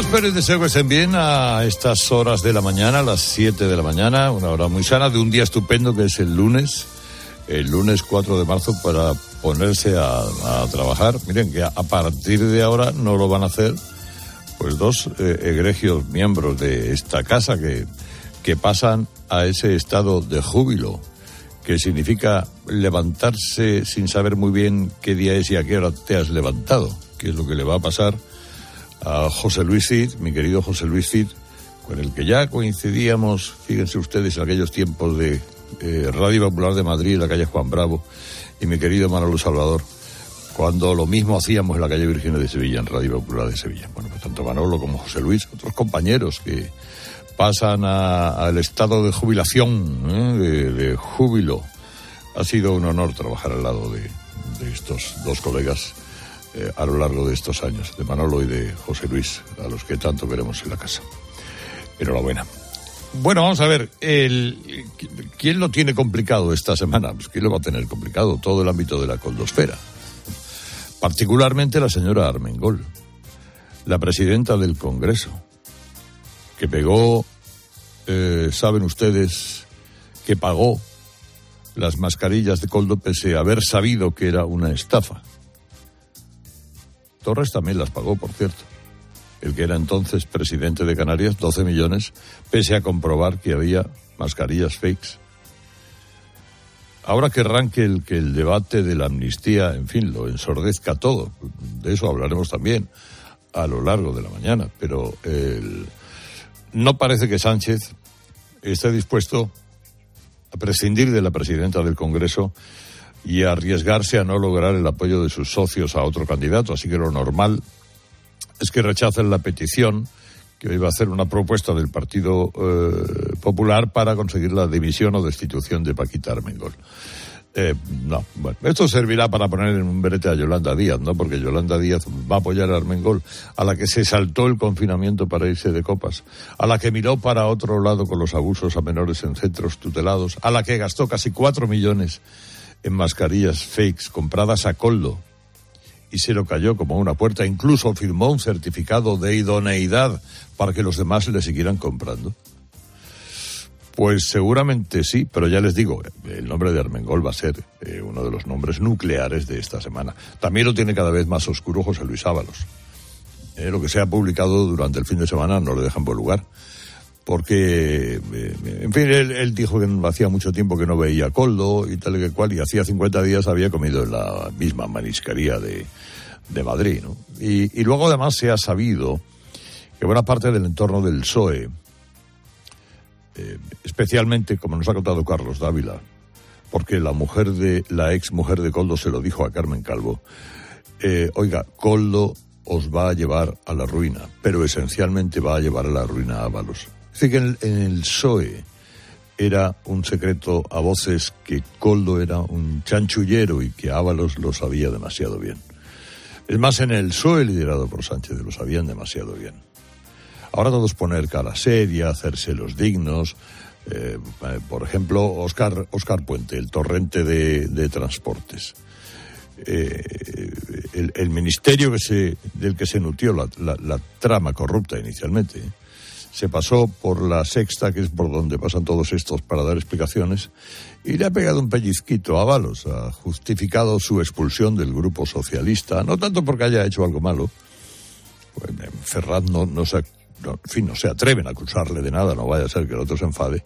Espero deseo que estén bien a estas horas de la mañana, a las 7 de la mañana, una hora muy sana de un día estupendo que es el lunes, el lunes 4 de marzo para ponerse a, trabajar. Miren que a, partir de ahora no lo van a hacer pues dos eh, egregios miembros de esta casa que, que pasan a ese estado de júbilo, que significa levantarse sin saber muy bien qué día es y a qué hora te has levantado, que es lo que le va a pasar a José Luis Cid, mi querido José Luis Cid, con el que ya coincidíamos, fíjense ustedes, en aquellos tiempos de Radio Popular de Madrid, la calle Juan Bravo, y mi querido Manolo Salvador, cuando lo mismo hacíamos en la calle Virginia de Sevilla, en Radio Popular de Sevilla. Bueno, pues tanto Manolo como José Luis, otros compañeros que pasan al estado de jubilación, ¿eh? de, júbilo. Ha sido un honor trabajar al lado de estos dos colegas eh, a lo largo de estos años, de Manolo y de José Luis, a los que tanto queremos en la casa. Enhorabuena. Bueno, vamos a ver, ¿quién lo tiene complicado esta semana? Pues ¿quién lo va a tener complicado? Todo el ámbito de la coldosfera. Particularmente la señora Armengol, la presidenta del Congreso, que pegó, eh, saben ustedes, que pagó las mascarillas de coldo pese a haber sabido que era una estafa. Torres también las pagó, por cierto. El que era entonces presidente de Canarias, 12 millones, pese a comprobar que había mascarillas fakes. Ahora querrán que el, que el debate de la amnistía, en fin, lo ensordezca todo. De eso hablaremos también a lo largo de la mañana. Pero no parece que Sánchez esté dispuesto a prescindir de la presidenta del Congreso y arriesgarse a no lograr el apoyo de sus socios a otro candidato. Así que lo normal es que rechacen la petición que hoy va a hacer una propuesta del Partido eh, Popular para conseguir la dimisión o destitución de Paquita Armengol. Eh, no, bueno, esto servirá para poner en un brete a Yolanda Díaz, ¿no? Porque Yolanda Díaz va a apoyar a Armengol, a la que se saltó el confinamiento para irse de copas, a la que miró para otro lado con los abusos a menores en centros tutelados, a la que gastó casi cuatro millones en mascarillas fakes compradas a coldo y se lo cayó como una puerta. Incluso firmó un certificado de idoneidad para que los demás le siguieran comprando. Pues seguramente sí, pero ya les digo, el nombre de Armengol va a ser eh, uno de los nombres nucleares de esta semana. También lo tiene cada vez más oscuro José Luis Ábalos. Eh, lo que se ha publicado durante el fin de semana no le dejan por lugar porque, eh, en fin, él, dijo que hacía mucho tiempo que no veía coldo y tal y que cual, y hacía 50 días había comido en la misma mariscaría de, de Madrid. Y, luego además se ha sabido que buena parte del entorno del PSOE, eh, especialmente, como nos ha contado Carlos Dávila, porque la mujer de, la ex mujer de Coldo se lo dijo a Carmen Calvo, eh, oiga, Coldo os va a llevar a la ruina, pero esencialmente va a llevar a la ruina a Ábalos. Dice que en, el PSOE era un secreto a voces que Coldo era un chanchullero y que Ábalos lo sabía demasiado bien. Es más, en el PSOE liderado por Sánchez lo sabían demasiado bien. Ahora todos poner cara seria, hacerse los dignos. Eh, por ejemplo, Oscar, Oscar Puente, el torrente de, transportes. Eh, el, ministerio del que se nutrió la, la trama corrupta inicialmente se pasó por la sexta, que es por donde pasan todos estos para dar explicaciones, y le ha pegado un pellizquito a Balos, ha justificado su expulsión del grupo socialista, no tanto porque haya hecho algo malo, pues, no, se, fin, no se atreven a acusarle de nada, no vaya a ser que el otro se enfade,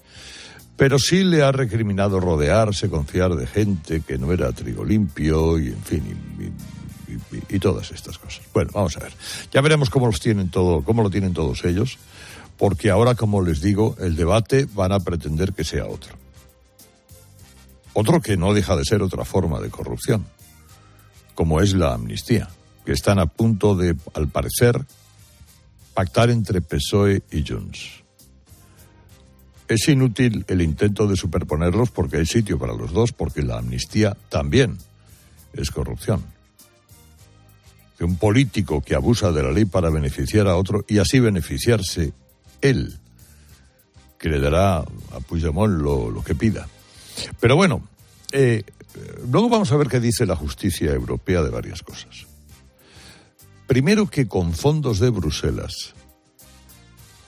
pero sí le ha recriminado rodearse, confiar de gente que no era trigo limpio y, en fin, y, y todas estas cosas. Bueno, vamos a ver. Ya veremos cómo los tienen todo, cómo lo tienen todos ellos porque ahora, como les digo, el debate van a pretender que sea otro. Otro que no deja de ser otra forma de corrupción, como es la amnistía. que están a punto de, al parecer, pactar entre PSOE y Junts. Es inútil el intento de superponerlos porque hay sitio para los dos, porque la amnistía también es corrupción. Que un político que abusa de la ley para beneficiar a otro y así beneficiarse él, que le dará a Puigdemont lo, que pida. Pero bueno, eh, luego vamos a ver qué dice la justicia europea de varias cosas. Primero que con fondos de Bruselas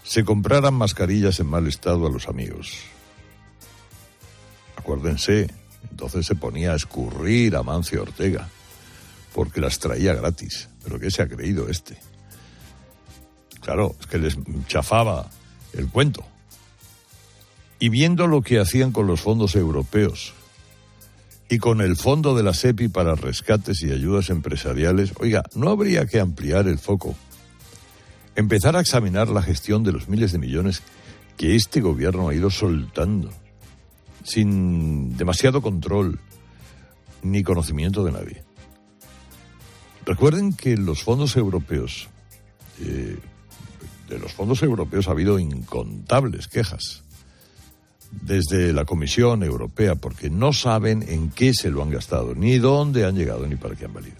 se compraran mascarillas en mal estado a los amigos. Acuérdense, entonces se ponía a escurrir a Mancio Ortega, porque las traía gratis. ¿Pero qué se ha creído este? Claro, es que les chafaba el cuento. Y viendo lo que hacían con los fondos europeos y con el fondo de la SEPI para rescates y ayudas empresariales, oiga, ¿no habría que ampliar el foco? Empezar a examinar la gestión de los miles de millones que este gobierno ha ido soltando, sin demasiado control ni conocimiento de nadie. Recuerden que los fondos europeos, eh, de los fondos europeos ha habido incontables quejas desde la Comisión Europea porque no saben en qué se lo han gastado, ni dónde han llegado, ni para qué han valido.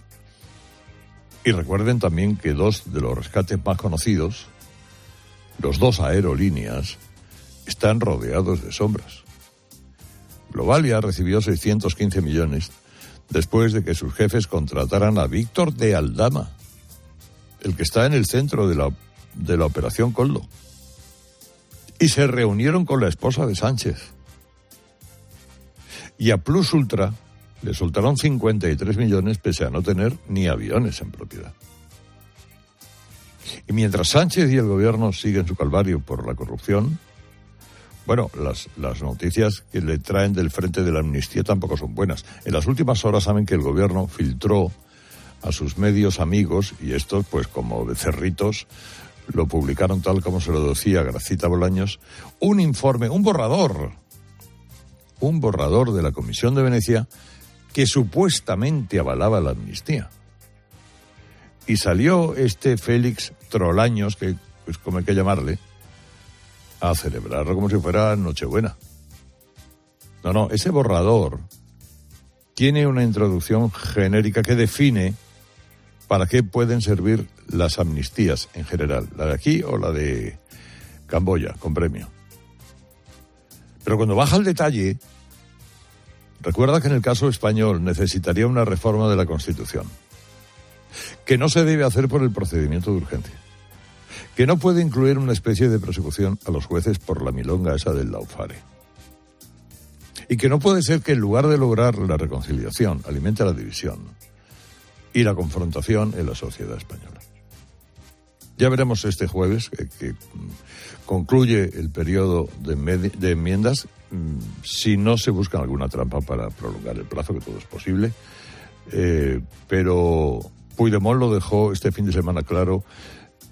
Y recuerden también que dos de los rescates más conocidos, los dos aerolíneas, están rodeados de sombras. Globalia recibió 615 millones después de que sus jefes contrataran a Víctor de Aldama, el que está en el centro de la, de la operación Coldo y se reunieron con la esposa de Sánchez. Y a Plus Ultra le soltaron 53 millones pese a no tener ni aviones en propiedad. Y mientras Sánchez y el gobierno siguen su calvario por la corrupción, bueno, las, las noticias que le traen del frente de la amnistía tampoco son buenas. En las últimas horas saben que el gobierno filtró a sus medios amigos, y estos, pues como becerritos, lo publicaron tal como se lo decía Gracita Bolaños, un informe, un borrador, un borrador de la Comisión de Venecia que supuestamente avalaba la amnistía. Y salió este Félix Trolaños, que pues como hay que llamarle, a celebrarlo como si fuera Nochebuena. No, no, ese borrador tiene una introducción genérica que define para qué pueden servir las amnistías en general, la de aquí o la de Camboya, con premio. Pero cuando baja el detalle, recuerda que en el caso español necesitaría una reforma de la Constitución, que no se debe hacer por el procedimiento de urgencia, que no puede incluir una especie de persecución a los jueces por la milonga esa del laufare, y que no puede ser que en lugar de lograr la reconciliación alimente la división y la confrontación en la sociedad española. Ya veremos este jueves, que, concluye el periodo de, enmiendas, mm, si no se busca alguna trampa para prolongar el plazo, que todo es posible. Eh, pero Puigdemont lo dejó este fin de semana claro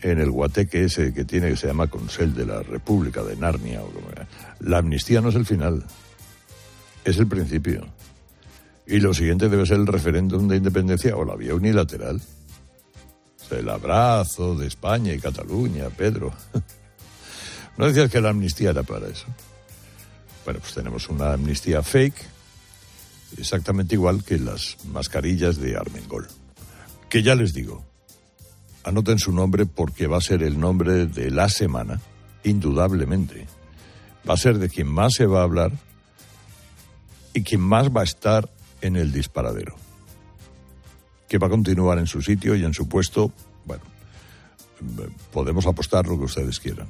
en el guateque ese que tiene que se llama Consell de la República de Narnia. O como la amnistía no es el final, es el principio. Y lo siguiente debe ser el referéndum de independencia o la vía unilateral. El abrazo de España y Cataluña, Pedro. ¿No decías que la amnistía era para eso? Bueno, pues tenemos una amnistía fake, exactamente igual que las mascarillas de Armengol. Que ya les digo, anoten su nombre porque va a ser el nombre de la semana, indudablemente. Va a ser de quien más se va a hablar y quien más va a estar en el disparadero que va a continuar en su sitio y en su puesto, bueno, podemos apostar lo que ustedes quieran,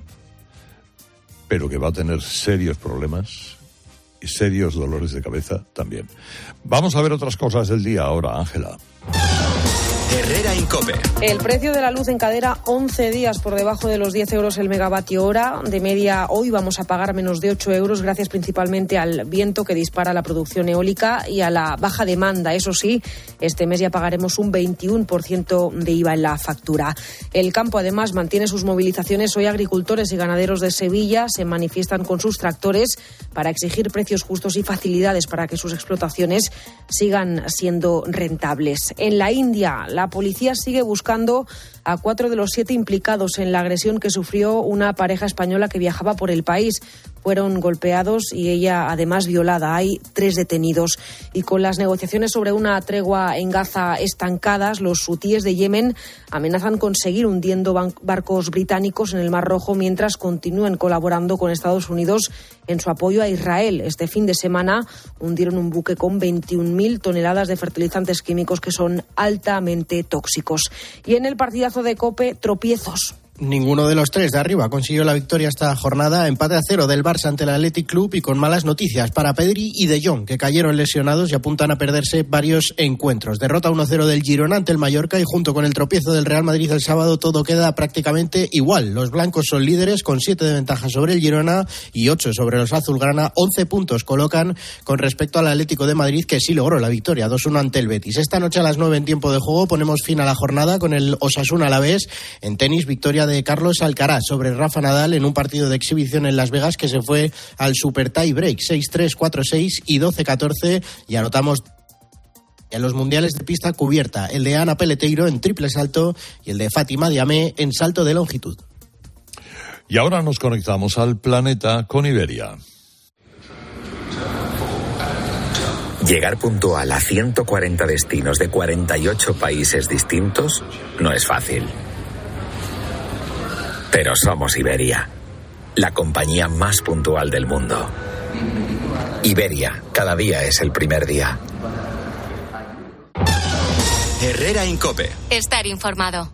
pero que va a tener serios problemas y serios dolores de cabeza también. Vamos a ver otras cosas del día ahora, Ángela. Herrera. El precio de la luz encadera 11 días por debajo de los 10 euros el megavatio hora. De media, hoy vamos a pagar menos de 8 euros, gracias principalmente al viento que dispara la producción eólica y a la baja demanda. Eso sí, este mes ya pagaremos un 21% de IVA en la factura. El campo, además, mantiene sus movilizaciones. Hoy agricultores y ganaderos de Sevilla se manifiestan con sus tractores para exigir precios justos y facilidades para que sus explotaciones sigan siendo rentables. En la India, La policía sigue buscando a cuatro de los siete implicados en la agresión que sufrió una pareja española que viajaba por el país. Fueron golpeados y ella además violada. Hay tres detenidos. Y con las negociaciones sobre una tregua en Gaza estancadas, los hutíes de Yemen amenazan con seguir hundiendo barcos británicos en el Mar Rojo mientras continúen colaborando con Estados Unidos en su apoyo a Israel. Este fin de semana hundieron un buque con 21.000 toneladas de fertilizantes químicos que son altamente tóxicos. Y en el partidazo de Cope, tropiezos. Ninguno de los tres de arriba consiguió la victoria esta jornada, empate a cero del Barça ante el Athletic Club y con malas noticias para Pedri y De Jong, que cayeron lesionados y apuntan a perderse varios encuentros. Derrota 1-0 del Girona ante el Mallorca y junto con el tropiezo del Real Madrid el sábado todo queda prácticamente igual. Los blancos son líderes con 7 de ventaja sobre el Girona y 8 sobre los azulgrana. 11 puntos colocan con respecto al Atlético de Madrid que sí logró la victoria 2-1 ante el Betis. Esta noche a las 9 en tiempo de juego ponemos fin a la jornada con el Osasuna a la vez en tenis victoria de Carlos Alcaraz sobre Rafa Nadal en un partido de exhibición en Las Vegas que se fue al Super Tie Break 6-3, 4-6 y 12-14 y anotamos en los mundiales de pista cubierta, el de Ana Peleteiro en triple salto y el de Fátima Diamé en salto de longitud. Y ahora nos conectamos al planeta con Iberia. Llegar puntual a 140 destinos de 48 países distintos no es fácil. Pero somos Iberia, la compañía más puntual del mundo. Iberia, cada día es el primer día. Herrera Incope. Estar informado.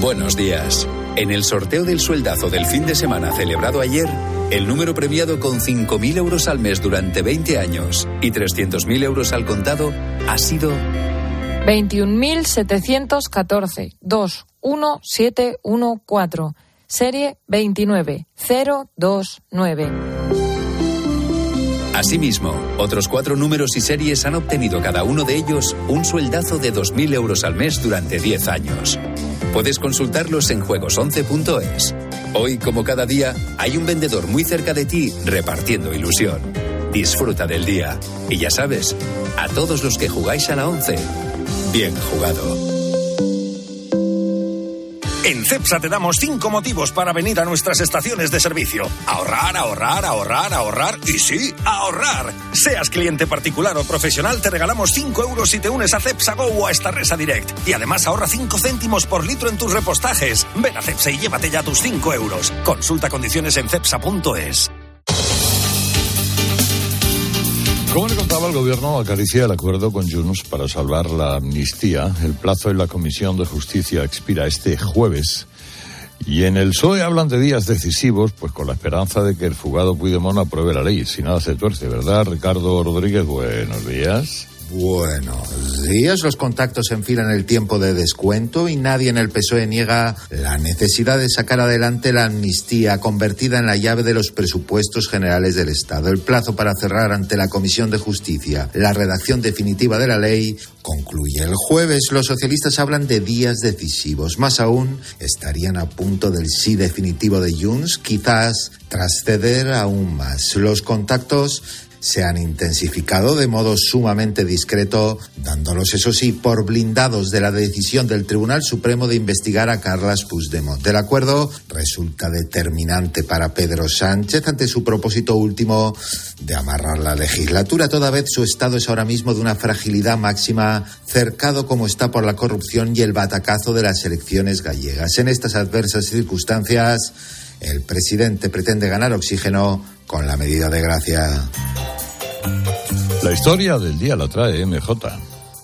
Buenos días. En el sorteo del sueldazo del fin de semana celebrado ayer, el número premiado con 5.000 euros al mes durante 20 años y 300.000 euros al contado ha sido 21.714 21714. Serie 29029. Asimismo, otros cuatro números y series han obtenido cada uno de ellos un sueldazo de 2.000 euros al mes durante 10 años. Puedes consultarlos en juegos11.es. Hoy, como cada día, hay un vendedor muy cerca de ti repartiendo ilusión. Disfruta del día. Y ya sabes, a todos los que jugáis a la 11, Bien jugado. En CEPSA te damos cinco motivos para venir a nuestras estaciones de servicio. Ahorrar, ahorrar, ahorrar, ahorrar y sí, ahorrar. Seas cliente particular o profesional, te regalamos 5 euros si te unes a CEPSA Go o a esta Resa Direct. Y además ahorra 5 céntimos por litro en tus repostajes. Ven a CEPSA y llévate ya tus 5 euros. Consulta condiciones en CEPSA.es. Como le contaba, el gobierno acaricia el acuerdo con Junts para salvar la amnistía. El plazo en la Comisión de Justicia expira este jueves. Y en el PSOE hablan de días decisivos, pues con la esperanza de que el fugado Puigdemont apruebe la ley. Si nada se tuerce, ¿verdad, Ricardo Rodríguez? Buenos días. Buenos días. Los contactos enfilan el tiempo de descuento y nadie en el PSOE niega la necesidad de sacar adelante la amnistía convertida en la llave de los presupuestos generales del Estado. El plazo para cerrar ante la Comisión de Justicia la redacción definitiva de la ley concluye el jueves. Los socialistas hablan de días decisivos. Más aún, estarían a punto del sí definitivo de Junts, quizás tras ceder aún más. Los contactos se han intensificado de modo sumamente discreto, dándolos, eso sí, por blindados de la decisión del Tribunal Supremo de investigar a Carlas Puigdemont. El acuerdo resulta determinante para Pedro Sánchez ante su propósito último de amarrar la legislatura. Toda vez su estado es ahora mismo de una fragilidad máxima, cercado como está por la corrupción y el batacazo de las elecciones gallegas. En estas adversas circunstancias, el presidente pretende ganar oxígeno con la medida de gracia. La historia del día la trae MJ.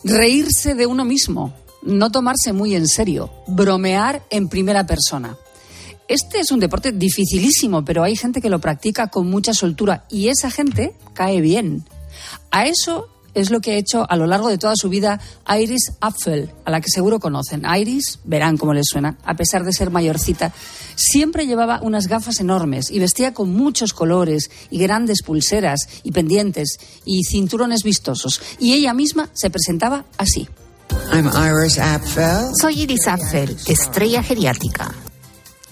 Reírse de uno mismo, no tomarse muy en serio, bromear en primera persona. Este es un deporte dificilísimo, pero hay gente que lo practica con mucha soltura y esa gente cae bien. A eso es lo que ha hecho a lo largo de toda su vida Iris Apfel, a la que seguro conocen. Iris, verán cómo les suena, a pesar de ser mayorcita, siempre llevaba unas gafas enormes y vestía con muchos colores y grandes pulseras y pendientes y cinturones vistosos. Y ella misma se presentaba así. Soy Iris Apfel, estrella geriátrica.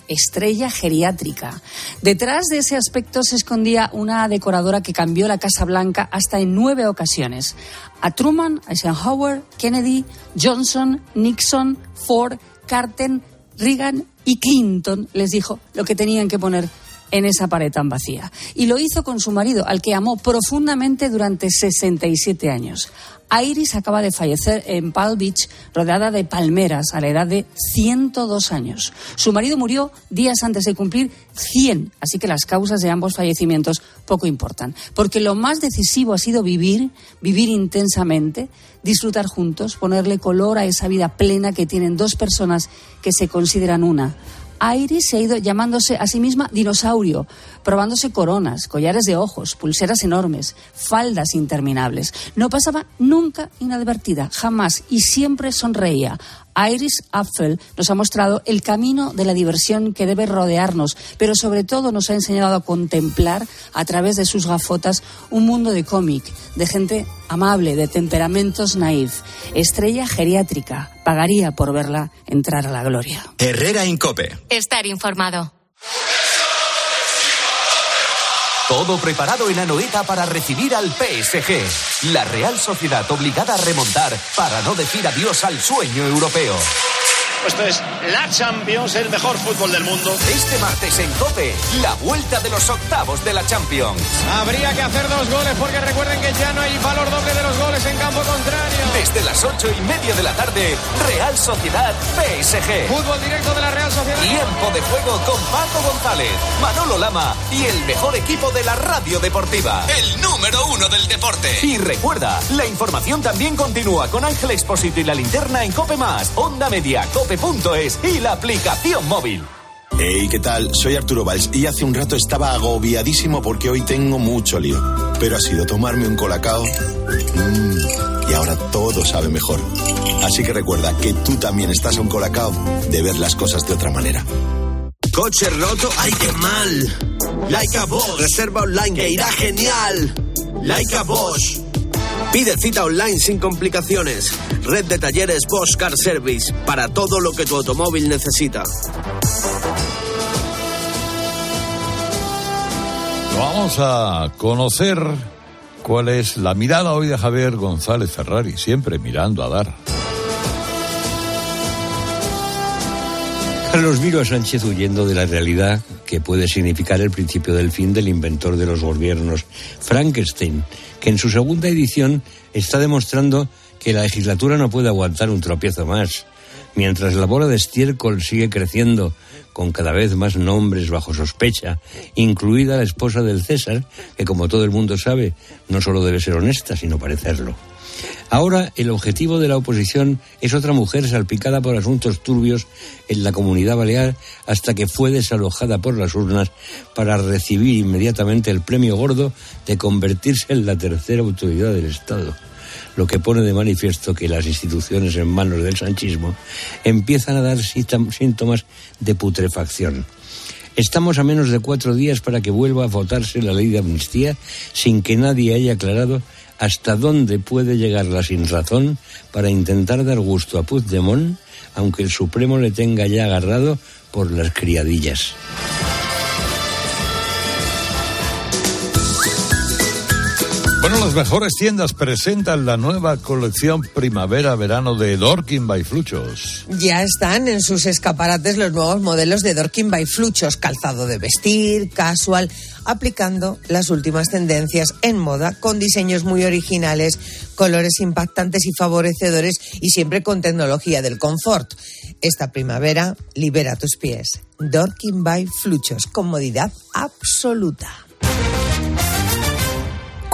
Estrella geriátrica. Detrás de ese aspecto se escondía una decoradora que cambió la Casa Blanca hasta en nueve ocasiones. A Truman, Eisenhower, Kennedy, Johnson, Nixon, Ford, Carter, Reagan y Clinton les dijo lo que tenían que poner en esa pared tan vacía. Y lo hizo con su marido, al que amó profundamente durante 67 años. Iris acaba de fallecer en Palm Beach, rodeada de palmeras, a la edad de 102 años. Su marido murió días antes de cumplir 100, así que las causas de ambos fallecimientos poco importan. Porque lo más decisivo ha sido vivir, vivir intensamente, disfrutar juntos, ponerle color a esa vida plena que tienen dos personas que se consideran una. Iris se ha ido llamándose a sí misma dinosaurio, probándose coronas, collares de ojos, pulseras enormes, faldas interminables. No pasaba nunca inadvertida, jamás, y siempre sonreía. Iris Apfel nos ha mostrado el camino de la diversión que debe rodearnos, pero sobre todo nos ha enseñado a contemplar a través de sus gafotas un mundo de cómic, de gente amable, de temperamentos naif. Estrella geriátrica, pagaría por verla entrar a la gloria. Herrera Incope. Estar informado. Todo preparado en Anoeta para recibir al PSG. La Real Sociedad obligada a remontar para no decir adiós al sueño europeo. Esto es la Champions, el mejor fútbol del mundo. Este martes en COPE, la vuelta de los octavos de la Champions. Habría que hacer dos goles porque recuerden que ya no hay valor doble de los goles en campo contrario. Desde las ocho y media de la tarde, Real Sociedad PSG. Fútbol directo de la Real Sociedad. Tiempo de juego con Paco González, Manolo Lama y el mejor equipo de la radio deportiva. El número uno del deporte. Y recuerda, la información también continúa con Ángel Expósito y la linterna en Cope Más, Onda Media, Cope es y la aplicación móvil. Hey, ¿qué tal? Soy Arturo Valls y hace un rato estaba agobiadísimo porque hoy tengo mucho lío. Pero ha sido tomarme un colacao mmm, y ahora todo sabe mejor. Así que recuerda que tú también estás a un colacao de ver las cosas de otra manera. Coche roto, ¡ay qué mal! Like a Bosch, reserva online que irá genial. Like a Bosch. Pide cita online sin complicaciones. Red de talleres Bosch Car Service para todo lo que tu automóvil necesita. Vamos a conocer cuál es la mirada hoy de Javier González Ferrari, siempre mirando a dar. Carlos miro a Sánchez huyendo de la realidad que puede significar el principio del fin del inventor de los gobiernos, Frankenstein, en su segunda edición está demostrando que la legislatura no puede aguantar un tropiezo más. Mientras la bola de estiércol sigue creciendo con cada vez más nombres bajo sospecha, incluida la esposa del César, que como todo el mundo sabe, no solo debe ser honesta, sino parecerlo. Ahora el objetivo de la oposición es otra mujer salpicada por asuntos turbios en la comunidad balear hasta que fue desalojada por las urnas para recibir inmediatamente el premio gordo de convertirse en la tercera autoridad del Estado lo que pone de manifiesto que las instituciones en manos del sanchismo empiezan a dar síntomas de putrefacción. Estamos a menos de cuatro días para que vuelva a votarse la ley de amnistía sin que nadie haya aclarado hasta dónde puede llegar la sinrazón para intentar dar gusto a Puigdemont, aunque el Supremo le tenga ya agarrado por las criadillas. Bueno, las mejores tiendas presentan la nueva colección primavera-verano de Dorkin by Fluchos. Ya están en sus escaparates los nuevos modelos de Dorkin by Fluchos, calzado de vestir, casual, aplicando las últimas tendencias en moda con diseños muy originales, colores impactantes y favorecedores y siempre con tecnología del confort. Esta primavera libera tus pies. Dorkin by Fluchos, comodidad absoluta.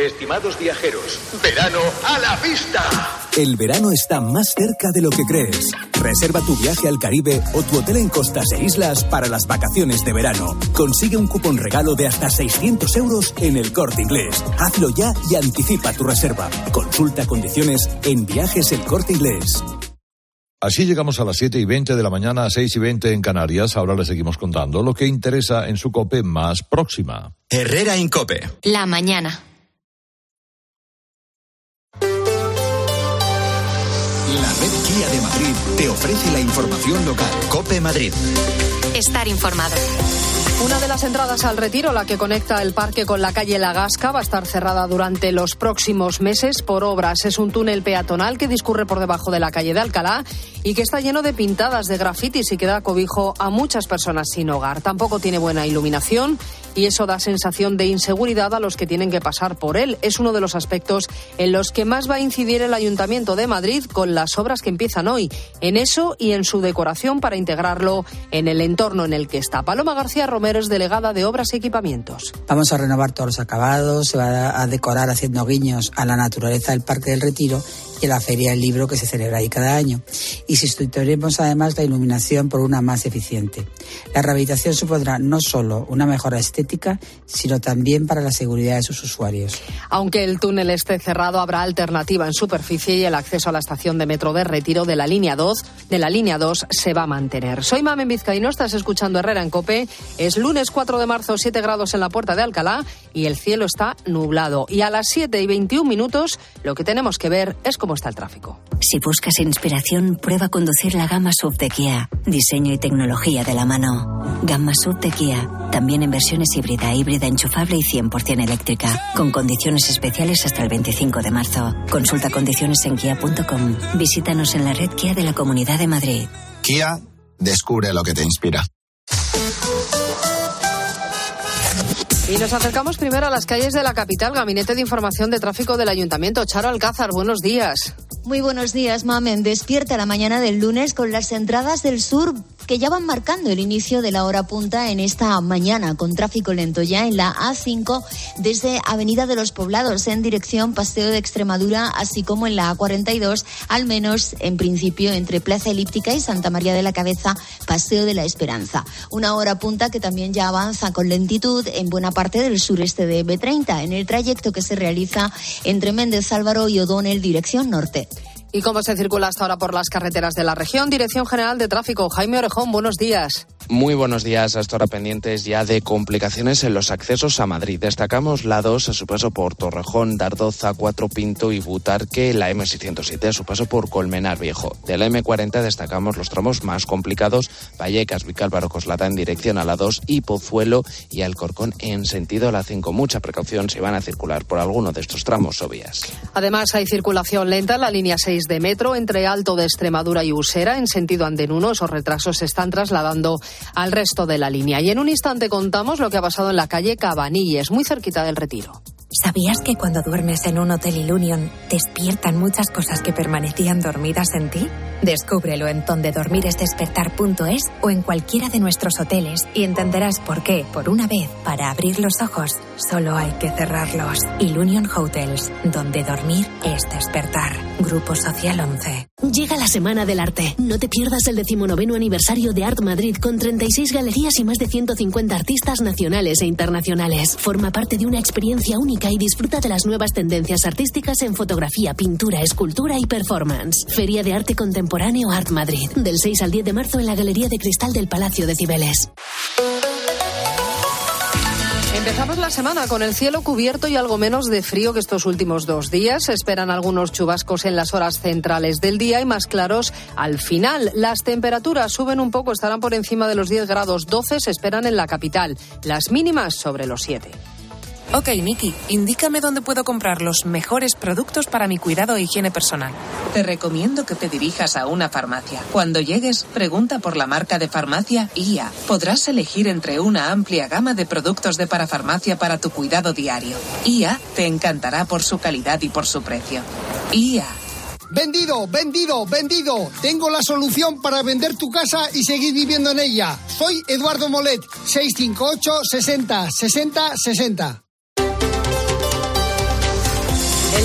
Estimados viajeros, verano a la vista. El verano está más cerca de lo que crees. Reserva tu viaje al Caribe o tu hotel en costas e islas para las vacaciones de verano. Consigue un cupón regalo de hasta 600 euros en el corte inglés. Hazlo ya y anticipa tu reserva. Consulta condiciones en viajes el corte inglés. Así llegamos a las 7 y 20 de la mañana, a 6 y 20 en Canarias. Ahora le seguimos contando lo que interesa en su COPE más próxima. Herrera Incope. La mañana. La red Kia de Madrid te ofrece la información local. Cope Madrid. Estar informado. Una de las entradas al retiro, la que conecta el parque con la calle La Gasca, va a estar cerrada durante los próximos meses por obras. Es un túnel peatonal que discurre por debajo de la calle de Alcalá y que está lleno de pintadas de grafitis y que da cobijo a muchas personas sin hogar. Tampoco tiene buena iluminación y eso da sensación de inseguridad a los que tienen que pasar por él. Es uno de los aspectos en los que más va a incidir el Ayuntamiento de Madrid con las obras que empiezan hoy, en eso y en su decoración para integrarlo en el entorno en el que está. Paloma García Romero delegada de Obras y Equipamientos. Vamos a renovar todos los acabados, se va a decorar haciendo guiños a la naturaleza del Parque del Retiro y la Feria del Libro que se celebra ahí cada año. Y sustituiremos además la iluminación por una más eficiente. La rehabilitación supondrá no solo una mejora estética, sino también para la seguridad de sus usuarios. Aunque el túnel esté cerrado, habrá alternativa en superficie y el acceso a la estación de metro de retiro de la línea 2 de la línea 2 se va a mantener. Soy Mamen Vizcaíno, estás escuchando Herrera en Cope. Es lunes 4 de marzo, 7 grados en la puerta de Alcalá y el cielo está nublado. Y a las 7 y 21 minutos lo que tenemos que ver es cómo está el tráfico. Si buscas inspiración, prueba a conducir la gama sub de Kia. Diseño y tecnología de la mano. Gama sub de Kia. También en versiones híbrida, híbrida enchufable y 100% eléctrica. Con condiciones especiales hasta el 25 de marzo. Consulta condiciones en kia.com. Visítanos en la red Kia de la Comunidad de Madrid. Kia, descubre lo que te inspira. Y nos acercamos primero a las calles de la capital. Gabinete de Información de Tráfico del Ayuntamiento. Charo Alcázar, buenos días. Muy buenos días, Mamen. Despierta la mañana del lunes con las entradas del sur que ya van marcando el inicio de la hora punta en esta mañana, con tráfico lento ya en la A5 desde Avenida de los Poblados en dirección Paseo de Extremadura, así como en la A42, al menos en principio entre Plaza Elíptica y Santa María de la Cabeza, Paseo de la Esperanza. Una hora punta que también ya avanza con lentitud en buena parte del sureste de B30, en el trayecto que se realiza entre Méndez Álvaro y O'Donnell, dirección norte. ¿Y cómo se circula hasta ahora por las carreteras de la región? Dirección General de Tráfico, Jaime Orejón, buenos días. Muy buenos días. Hasta ahora pendientes ya de complicaciones en los accesos a Madrid. Destacamos la 2 a su paso por Torrejón, Dardoza, Cuatro Pinto y Butarque, la M607 a su paso por Colmenar Viejo. De la M40 destacamos los tramos más complicados, Vallecas, Vicálvaro, Coslata en dirección a la 2 y Pozuelo y Alcorcón en sentido a la 5. Mucha precaución si van a circular por alguno de estos tramos o vías. Además hay circulación lenta en la línea 6 de metro entre Alto de Extremadura y Usera en sentido andén 1. Esos retrasos se están trasladando al resto de la línea. Y en un instante contamos lo que ha pasado en la calle Cabanilles, muy cerquita del retiro. ¿Sabías que cuando duermes en un hotel Ilunion despiertan muchas cosas que permanecían dormidas en ti? Descúbrelo en dondedormiresdespertar.es o en cualquiera de nuestros hoteles y entenderás por qué, por una vez, para abrir los ojos, solo hay que cerrarlos. Ilunion Hotels, donde dormir es despertar. Grupo Social 11. Llega la Semana del Arte. No te pierdas el decimonoveno aniversario de Art Madrid con 36 galerías y más de 150 artistas nacionales e internacionales. Forma parte de una experiencia única y disfruta de las nuevas tendencias artísticas en fotografía, pintura, escultura y performance. Feria de Arte Contemporáneo Art Madrid. Del 6 al 10 de marzo en la Galería de Cristal del Palacio de Cibeles. Empezamos la semana con el cielo cubierto y algo menos de frío que estos últimos dos días. Se esperan algunos chubascos en las horas centrales del día y más claros al final. Las temperaturas suben un poco, estarán por encima de los 10 grados 12, se esperan en la capital. Las mínimas sobre los 7. Ok, Miki, indícame dónde puedo comprar los mejores productos para mi cuidado e higiene personal. Te recomiendo que te dirijas a una farmacia. Cuando llegues, pregunta por la marca de farmacia IA. Podrás elegir entre una amplia gama de productos de parafarmacia para tu cuidado diario. IA te encantará por su calidad y por su precio. IA. Vendido, vendido, vendido. Tengo la solución para vender tu casa y seguir viviendo en ella. Soy Eduardo Molet, 658 60 60 60.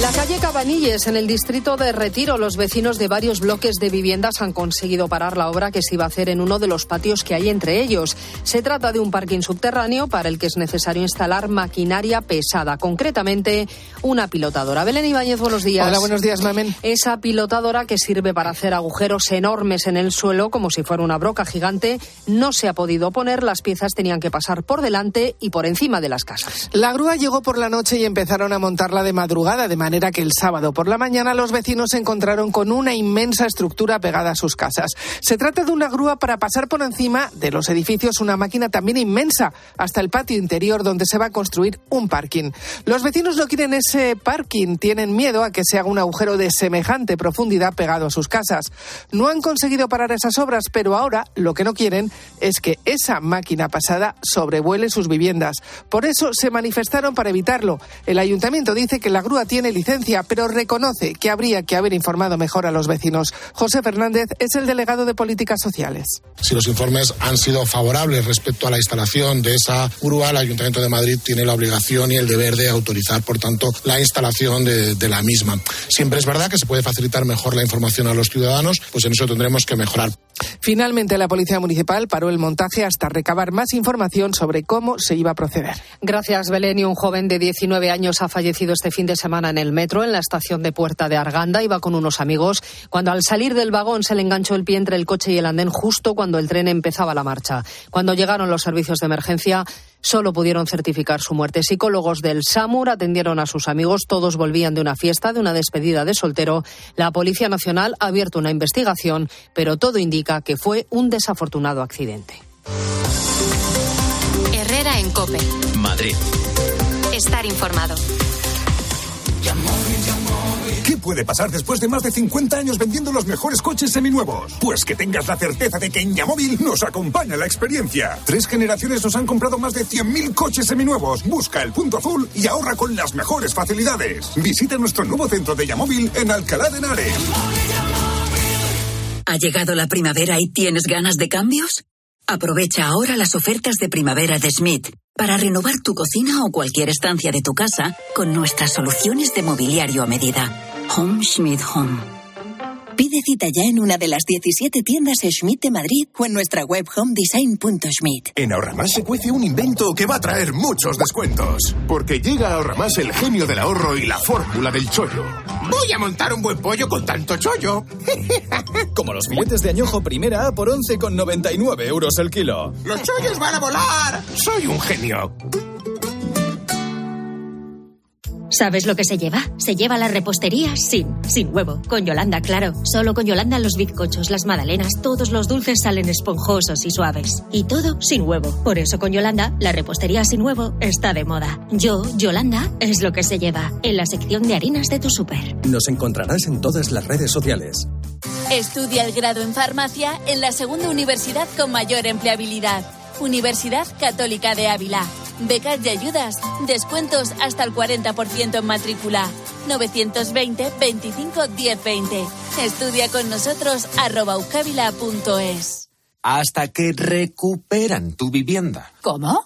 La calle Cabanilles, en el distrito de Retiro, los vecinos de varios bloques de viviendas han conseguido parar la obra que se iba a hacer en uno de los patios que hay entre ellos. Se trata de un parking subterráneo para el que es necesario instalar maquinaria pesada, concretamente una pilotadora. Belén Ibáñez, buenos días. Hola, buenos días, Mamen. Esa pilotadora que sirve para hacer agujeros enormes en el suelo, como si fuera una broca gigante, no se ha podido poner. Las piezas tenían que pasar por delante y por encima de las casas. La grúa llegó por la noche y empezaron a montarla de madrugada, de manera que el sábado por la mañana los vecinos se encontraron con una inmensa estructura pegada a sus casas. Se trata de una grúa para pasar por encima de los edificios una máquina también inmensa hasta el patio interior donde se va a construir un parking. Los vecinos no quieren ese parking, tienen miedo a que se haga un agujero de semejante profundidad pegado a sus casas. No han conseguido parar esas obras, pero ahora lo que no quieren es que esa máquina pasada sobrevuele sus viviendas. Por eso se manifestaron para evitarlo. El ayuntamiento dice que la grúa tiene licencia, pero reconoce que habría que haber informado mejor a los vecinos. José Fernández es el delegado de Políticas Sociales. Si los informes han sido favorables respecto a la instalación de esa grúa, el Ayuntamiento de Madrid tiene la obligación y el deber de autorizar, por tanto, la instalación de, de la misma. Siempre es verdad que se puede facilitar mejor la información a los ciudadanos, pues en eso tendremos que mejorar. Finalmente, la Policía Municipal paró el montaje hasta recabar más información sobre cómo se iba a proceder. Gracias, Belén. Y un joven de 19 años ha fallecido este fin de semana en el metro, en la estación de Puerta de Arganda. Iba con unos amigos cuando al salir del vagón se le enganchó el pie entre el coche y el andén justo cuando el tren empezaba la marcha. Cuando llegaron los servicios de emergencia, solo pudieron certificar su muerte. Psicólogos del SAMUR atendieron a sus amigos. Todos volvían de una fiesta, de una despedida de soltero. La Policía Nacional ha abierto una investigación, pero todo indica que fue un desafortunado accidente. Herrera en Cope. Madrid. Estar informado. ¿Qué puede pasar después de más de 50 años vendiendo los mejores coches seminuevos? Pues que tengas la certeza de que en Yamóvil nos acompaña la experiencia. Tres generaciones nos han comprado más de 100.000 coches seminuevos. Busca el punto azul y ahorra con las mejores facilidades. Visita nuestro nuevo centro de Yamóvil en Alcalá de Henares. ¿Ha llegado la primavera y tienes ganas de cambios? Aprovecha ahora las ofertas de primavera de Smith para renovar tu cocina o cualquier estancia de tu casa con nuestras soluciones de mobiliario a medida. Home Schmidt Home. Pide cita ya en una de las 17 tiendas Schmidt de Madrid o en nuestra web homedesign.schmidt. En Ahorramás se cuece un invento que va a traer muchos descuentos. Porque llega a Ahorramás el genio del ahorro y la fórmula del chollo. Voy a montar un buen pollo con tanto chollo. Como los filetes de añojo primera A por 11,99 euros el kilo. ¡Los chollos van a volar! Soy un genio. ¿Sabes lo que se lleva? Se lleva la repostería sin, sin huevo. Con Yolanda, claro. Solo con Yolanda los bizcochos, las magdalenas, todos los dulces salen esponjosos y suaves. Y todo sin huevo. Por eso con Yolanda, la repostería sin huevo está de moda. Yo, Yolanda, es lo que se lleva. En la sección de harinas de tu súper. Nos encontrarás en todas las redes sociales. Estudia el grado en farmacia en la segunda universidad con mayor empleabilidad. Universidad Católica de Ávila. Becas y ayudas. Descuentos hasta el 40% en matrícula. 920 25 1020. Estudia con nosotros arroba. Hasta que recuperan tu vivienda. ¿Cómo?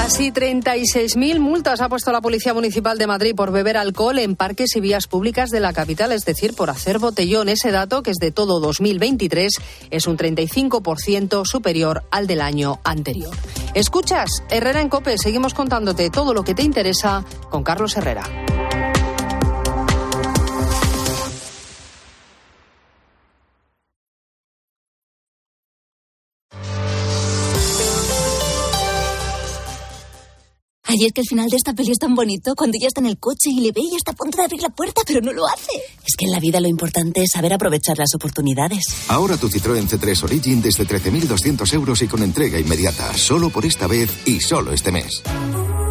Casi 36.000 multas ha puesto la Policía Municipal de Madrid por beber alcohol en parques y vías públicas de la capital, es decir, por hacer botellón. Ese dato, que es de todo 2023, es un 35% superior al del año anterior. Escuchas, Herrera en Cope, seguimos contándote todo lo que te interesa con Carlos Herrera. Ay, es que el final de esta peli es tan bonito cuando ella está en el coche y le ve y está a punto de abrir la puerta, pero no lo hace. Es que en la vida lo importante es saber aprovechar las oportunidades. Ahora tu Citroën C3 Origin desde 13.200 euros y con entrega inmediata. Solo por esta vez y solo este mes.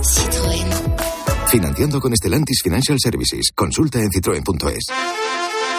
Citroën. Financiando con Stellantis Financial Services. Consulta en citroen.es.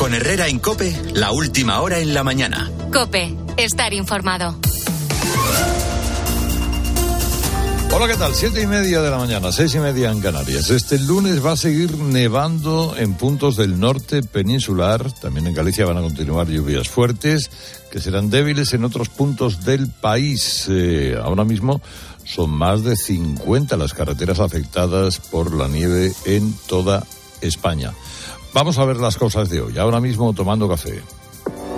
Con Herrera en Cope, la última hora en la mañana. Cope, estar informado. Hola, ¿qué tal? Siete y media de la mañana, seis y media en Canarias. Este lunes va a seguir nevando en puntos del norte peninsular. También en Galicia van a continuar lluvias fuertes, que serán débiles en otros puntos del país. Eh, ahora mismo son más de 50 las carreteras afectadas por la nieve en toda España. Vamos a ver las cosas de hoy. Ahora mismo tomando café.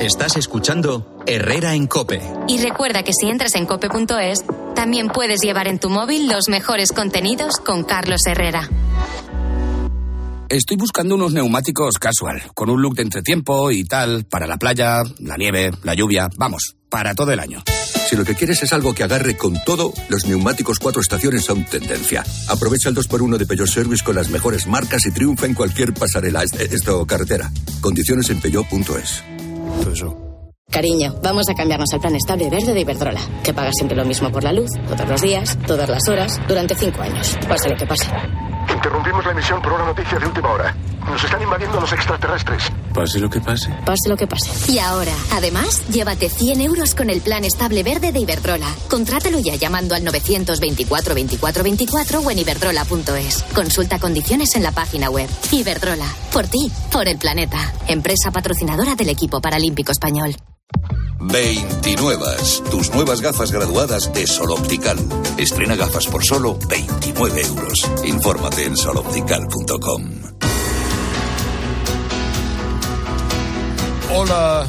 Estás escuchando Herrera en Cope. Y recuerda que si entras en cope.es, también puedes llevar en tu móvil los mejores contenidos con Carlos Herrera. Estoy buscando unos neumáticos casual, con un look de entretiempo y tal, para la playa, la nieve, la lluvia, vamos, para todo el año. Si lo que quieres es algo que agarre con todo, los neumáticos cuatro estaciones son tendencia. Aprovecha el 2x1 de Peugeot Service con las mejores marcas y triunfa en cualquier pasarela, esto carretera. Condiciones en peugeot.es. Cariño, vamos a cambiarnos al plan estable verde de Iberdrola, que paga siempre lo mismo por la luz, todos los días, todas las horas, durante cinco años. Pase lo que pase. Interrumpimos la emisión por una noticia de última hora. Nos están invadiendo los extraterrestres. Pase lo que pase. Pase lo que pase. Y ahora, además, llévate 100 euros con el plan estable verde de Iberdrola. Contrátalo ya llamando al 924 24 24 o en iberdrola.es. Consulta condiciones en la página web. Iberdrola. Por ti, por el planeta. Empresa patrocinadora del equipo paralímpico español. 29. Tus nuevas gafas graduadas de Sol Optical. Estrena gafas por solo 29 euros. Infórmate en soloptical.com. Hola,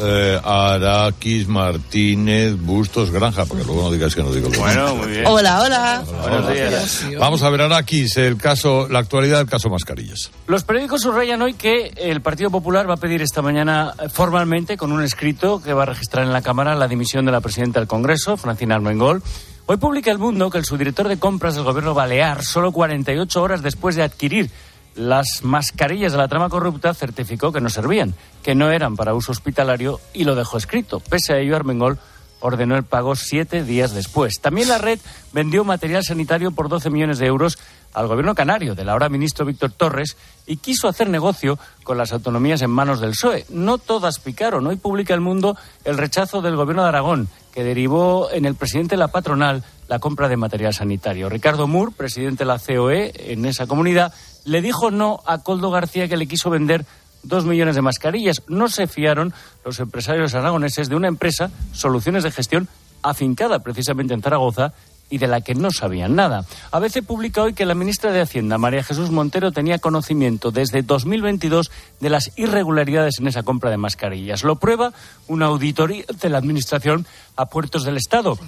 eh, Araquis Martínez Bustos Granja, porque luego no digas que no digo lo Bueno, muy bien. Hola, hola. Buenos días. Vamos a ver, Araquis, el caso, la actualidad del caso Mascarillas. Los periódicos subrayan hoy que el Partido Popular va a pedir esta mañana formalmente, con un escrito que va a registrar en la Cámara, la dimisión de la presidenta del Congreso, Francina Armengol. Hoy publica El Mundo que el subdirector de compras del gobierno balear, solo 48 horas después de adquirir las mascarillas de la trama corrupta, certificó que no servían, que no eran para uso hospitalario y lo dejó escrito. Pese a ello, Armengol ordenó el pago siete días después. También la red vendió material sanitario por 12 millones de euros al gobierno canario del ahora ministro Víctor Torres y quiso hacer negocio con las autonomías en manos del PSOE. No todas picaron. Hoy publica El Mundo el rechazo del gobierno de Aragón, que derivó en el presidente de la patronal la compra de material sanitario. Ricardo Moore, presidente de la COE en esa comunidad, le dijo no a Coldo García que le quiso vender dos millones de mascarillas. No se fiaron los empresarios aragoneses de una empresa, Soluciones de Gestión, afincada precisamente en Zaragoza y de la que no sabían nada. A veces publica hoy que la ministra de Hacienda, María Jesús Montero, tenía conocimiento desde 2022 de las irregularidades en esa compra de mascarillas. Lo prueba una auditoría de la Administración a puertos del Estado,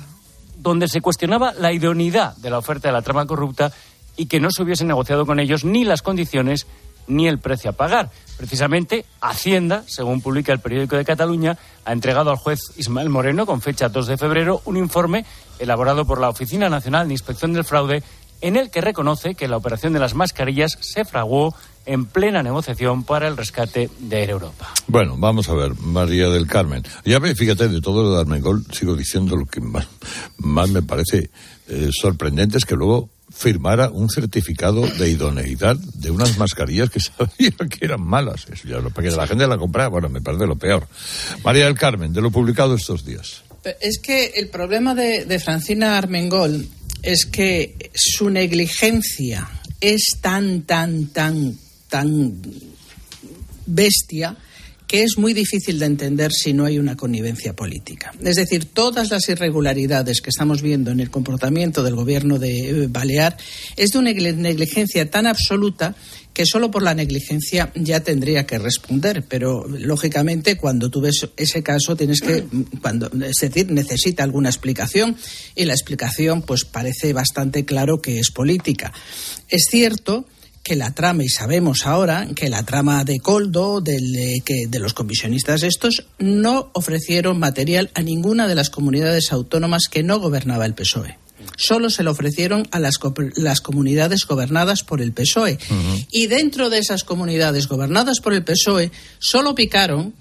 donde se cuestionaba la idoneidad de la oferta de la trama corrupta y que no se hubiese negociado con ellos ni las condiciones ni el precio a pagar. Precisamente, Hacienda, según publica el periódico de Cataluña, ha entregado al juez Ismael Moreno, con fecha 2 de febrero, un informe elaborado por la Oficina Nacional de Inspección del Fraude, en el que reconoce que la operación de las mascarillas se fraguó en plena negociación para el rescate de Air Europa. Bueno, vamos a ver, María del Carmen. Ya ve, fíjate, de todo lo de Armengol, sigo diciendo lo que más, más me parece eh, sorprendente es que luego firmara un certificado de idoneidad de unas mascarillas que sabía que eran malas. Eso ya, para que la gente la comprara, bueno, me parece lo peor. María del Carmen, de lo publicado estos días. Es que el problema de Francina Armengol es que su negligencia es tan, tan, tan, tan bestia que es muy difícil de entender si no hay una connivencia política. Es decir, todas las irregularidades que estamos viendo en el comportamiento del gobierno de Balear es de una negligencia tan absoluta que solo por la negligencia ya tendría que responder, pero lógicamente cuando tú ves ese caso tienes que cuando es decir, necesita alguna explicación y la explicación pues parece bastante claro que es política. Es cierto que la trama, y sabemos ahora que la trama de Coldo, del, eh, que, de los comisionistas estos, no ofrecieron material a ninguna de las comunidades autónomas que no gobernaba el PSOE. Solo se lo ofrecieron a las, las comunidades gobernadas por el PSOE. Y dentro de esas comunidades gobernadas por el PSOE, solo picaron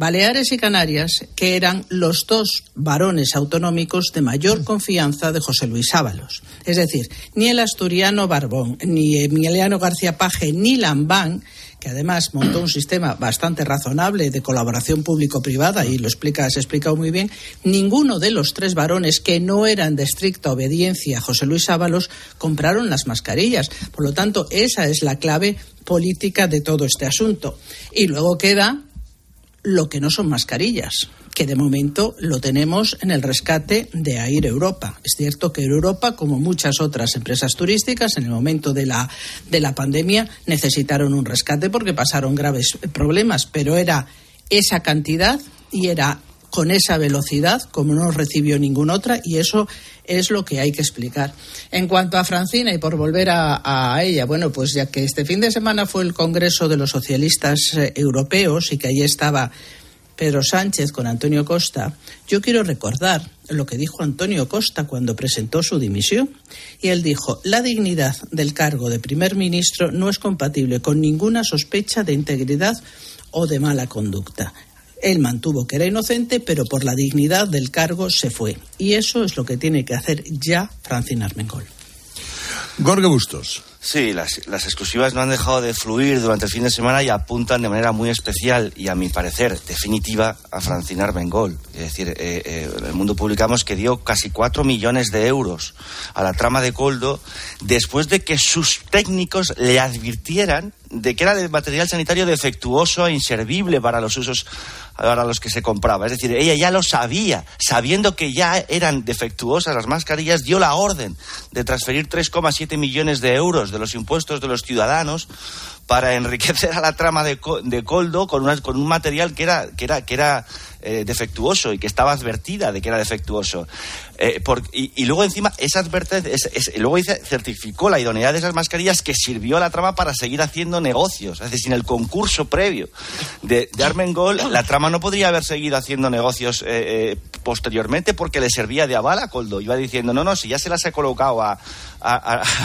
Baleares y Canarias, que eran los dos varones autonómicos de mayor confianza de José Luis Ábalos. Es decir, ni el asturiano Barbón, ni Emiliano García Paje, ni Lambán, que además montó un sistema bastante razonable de colaboración público-privada y lo explica, se explicado muy bien, ninguno de los tres varones que no eran de estricta obediencia a José Luis Ábalos compraron las mascarillas. Por lo tanto, esa es la clave política de todo este asunto. Y luego queda lo que no son mascarillas, que de momento lo tenemos en el rescate de Air Europa. Es cierto que Europa, como muchas otras empresas turísticas, en el momento de la, de la pandemia necesitaron un rescate porque pasaron graves problemas, pero era esa cantidad y era con esa velocidad como no recibió ninguna otra y eso es lo que hay que explicar. En cuanto a Francina y por volver a, ella, bueno, pues ya que este fin de semana fue el Congreso de los Socialistas eh, Europeos y que allí estaba Pedro Sánchez con Antonio Costa, yo quiero recordar lo que dijo Antonio Costa cuando presentó su dimisión. Y él dijo, la dignidad del cargo de primer ministro no es compatible con ninguna sospecha de integridad o de mala conducta. Él mantuvo que era inocente, pero por la dignidad del cargo se fue. Y eso es lo que tiene que hacer ya Francina Armengol. Gorge Bustos. Sí, las, exclusivas no han dejado de fluir durante el fin de semana y apuntan de manera muy especial y, a mi parecer, definitiva a Francina Armengol. Es decir, eh, eh, en el mundo publicamos que dio casi cuatro millones de euros a la trama de Coldo después de que sus técnicos le advirtieran de que era de material sanitario defectuoso e inservible para los usos para los que se compraba. Es decir, ella ya lo sabía, sabiendo que ya eran defectuosas las mascarillas, dio la orden de transferir 3,7 millones de euros de los impuestos de los ciudadanos para enriquecer a la trama de, de Coldo con, con un material que era, que era, que era eh, defectuoso y que estaba advertida de que era defectuoso. Eh, y, luego encima esa advertencia, luego certificó la idoneidad de esas mascarillas que sirvió a la trama para seguir haciendo negocios. Es decir, sin el concurso previo de, de Armengol, la trama no podría haber seguido haciendo negocios eh, posteriormente porque le servía de aval a Coldo. Iba diciendo, no, no, si ya se las he colocado a,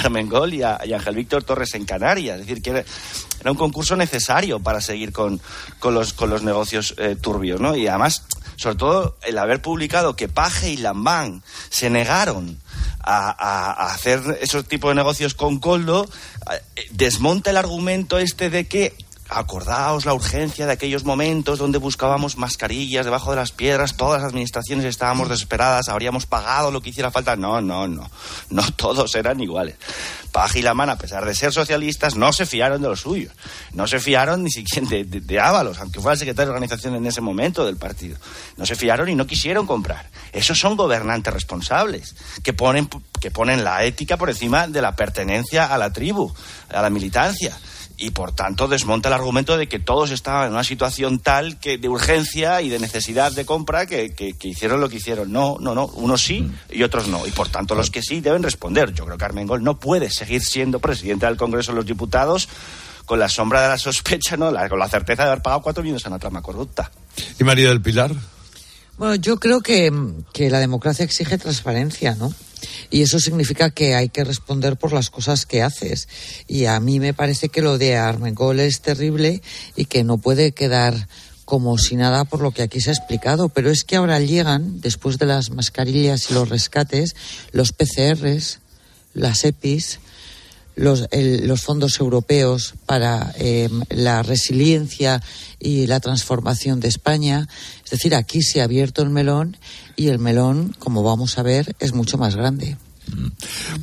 Armengol y a, Ángel Víctor Torres en Canarias. Es decir, que era, un concurso necesario para seguir con, los, con los negocios turbios, ¿no? Y además sobre todo el haber publicado que Paje y Lambán se negaron a, hacer esos tipos de negocios con Coldo, eh, desmonta el argumento este de que acordaos la urgencia de aquellos momentos donde buscábamos mascarillas debajo de las piedras, todas las administraciones estábamos desesperadas, habríamos pagado lo que hiciera falta. No, no, no, no todos eran iguales. Paj y Lamán, a pesar de ser socialistas, no se fiaron de los suyos. No se fiaron ni siquiera de, de, Ábalos, aunque fuera el secretario de organización en ese momento del partido. No se fiaron y no quisieron comprar. Esos son gobernantes responsables, que ponen, que ponen la ética por encima de la pertenencia a la tribu, a la militancia y por tanto desmonta el argumento de que todos estaban en una situación tal que de urgencia y de necesidad de compra que, hicieron lo que hicieron. No, no, no, unos sí y otros no. Y por tanto los que sí deben responder. Yo creo que Armengol no puede seguir siendo presidente del Congreso de los Diputados con la sombra de la sospecha, ¿no? con la certeza de haber pagado cuatro millones a una trama corrupta. ¿Y María del Pilar? Bueno, yo creo que, que la democracia exige transparencia, ¿no? Y eso significa que hay que responder por las cosas que haces. Y a mí me parece que lo de Armengol es terrible y que no puede quedar como si nada por lo que aquí se ha explicado, pero es que ahora llegan, después de las mascarillas y los rescates, los PCRs, las EPIs, los, los fondos europeos para eh, la resiliencia y la transformación de España. Es decir, aquí se ha abierto el melón y el melón, como vamos a ver, es mucho más grande. Mm.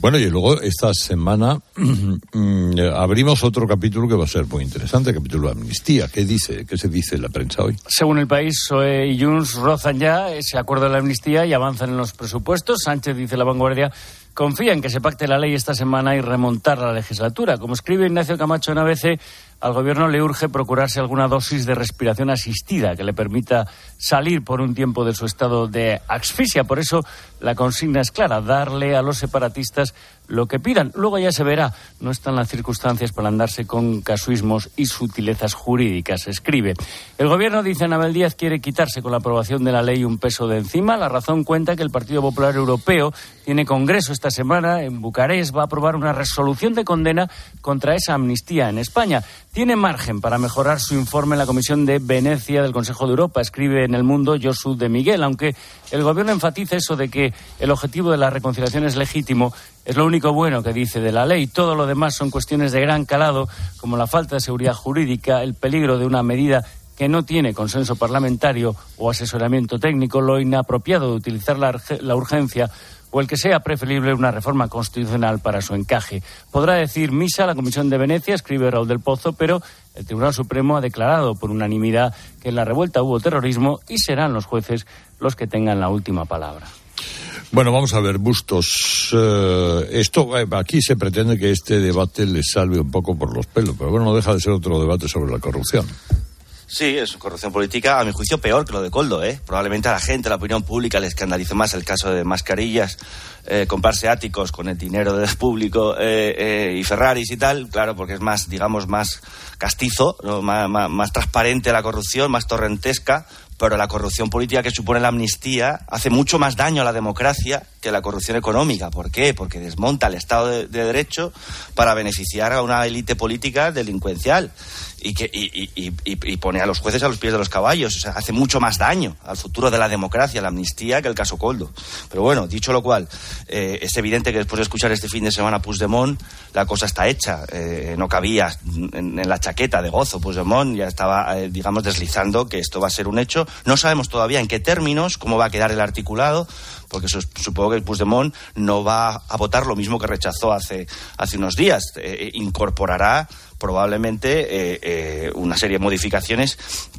Bueno, y luego esta semana mm, abrimos otro capítulo que va a ser muy interesante, capítulo de amnistía. ¿Qué dice, qué se dice en la prensa hoy? Según el país, PSOE y Junts rozan ya ese acuerdo de la amnistía y avanzan en los presupuestos. Sánchez dice la vanguardia confía en que se pacte la ley esta semana y remontar la legislatura. Como escribe Ignacio Camacho en ABC, al gobierno le urge procurarse alguna dosis de respiración asistida que le permita salir por un tiempo de su estado de asfixia. Por eso la consigna es clara, darle a los separatistas lo que pidan. Luego ya se verá. No están las circunstancias para andarse con casuismos y sutilezas jurídicas, escribe. El gobierno, dice Anabel Díaz, quiere quitarse con la aprobación de la ley un peso de encima. La razón cuenta que el Partido Popular Europeo tiene congreso esta semana en Bucarest. Va a aprobar una resolución de condena contra esa amnistía en España. Tiene margen para mejorar su informe en la Comisión de Venecia del Consejo de Europa, escribe en El Mundo Josu de Miguel, aunque el gobierno enfatiza eso de que el objetivo de la reconciliación es legítimo es lo único bueno que dice de la ley. Todo lo demás son cuestiones de gran calado, como la falta de seguridad jurídica, el peligro de una medida que no tiene consenso parlamentario o asesoramiento técnico, lo inapropiado de utilizar la, la, urgencia o el que sea preferible una reforma constitucional para su encaje. Podrá decir misa la Comisión de Venecia, escribe Raúl del Pozo, pero el Tribunal Supremo ha declarado por unanimidad que en la revuelta hubo terrorismo y serán los jueces los que tengan la última palabra. Bueno, vamos a ver, Bustos. Eh, esto eh, aquí se pretende que este debate le salve un poco por los pelos, pero bueno, no deja de ser otro debate sobre la corrupción. Sí, es corrupción política, a mi juicio, peor que lo de Coldo. ¿eh? Probablemente a la gente, a la opinión pública, le escandalice más el caso de mascarillas, eh, comprarse áticos con el dinero del público eh, eh, y Ferraris y tal, claro, porque es más, digamos, más castizo, más, más transparente la corrupción, más torrentesca, pero la corrupción política que supone la amnistía hace mucho más daño a la democracia que la corrupción económica. ¿Por qué? Porque desmonta el Estado de, de Derecho para beneficiar a una élite política delincuencial y, que, y, pone a los jueces a los pies de los caballos. O sea, hace mucho más daño al futuro de la democracia, la amnistía, que el caso Coldo. Pero bueno, dicho lo cual, eh, es evidente que después de escuchar este fin de semana Puigdemont, la cosa está hecha. Eh, no cabía en, en, la chaqueta de gozo. Puigdemont ya estaba, eh, digamos, deslizando que esto va a ser un hecho. No sabemos todavía en qué términos, cómo va a quedar el articulado, porque supongo que Puigdemont no va a votar lo mismo que rechazó hace, hace unos días. Eh, incorporará probablemente eh, eh, una serie de modificaciones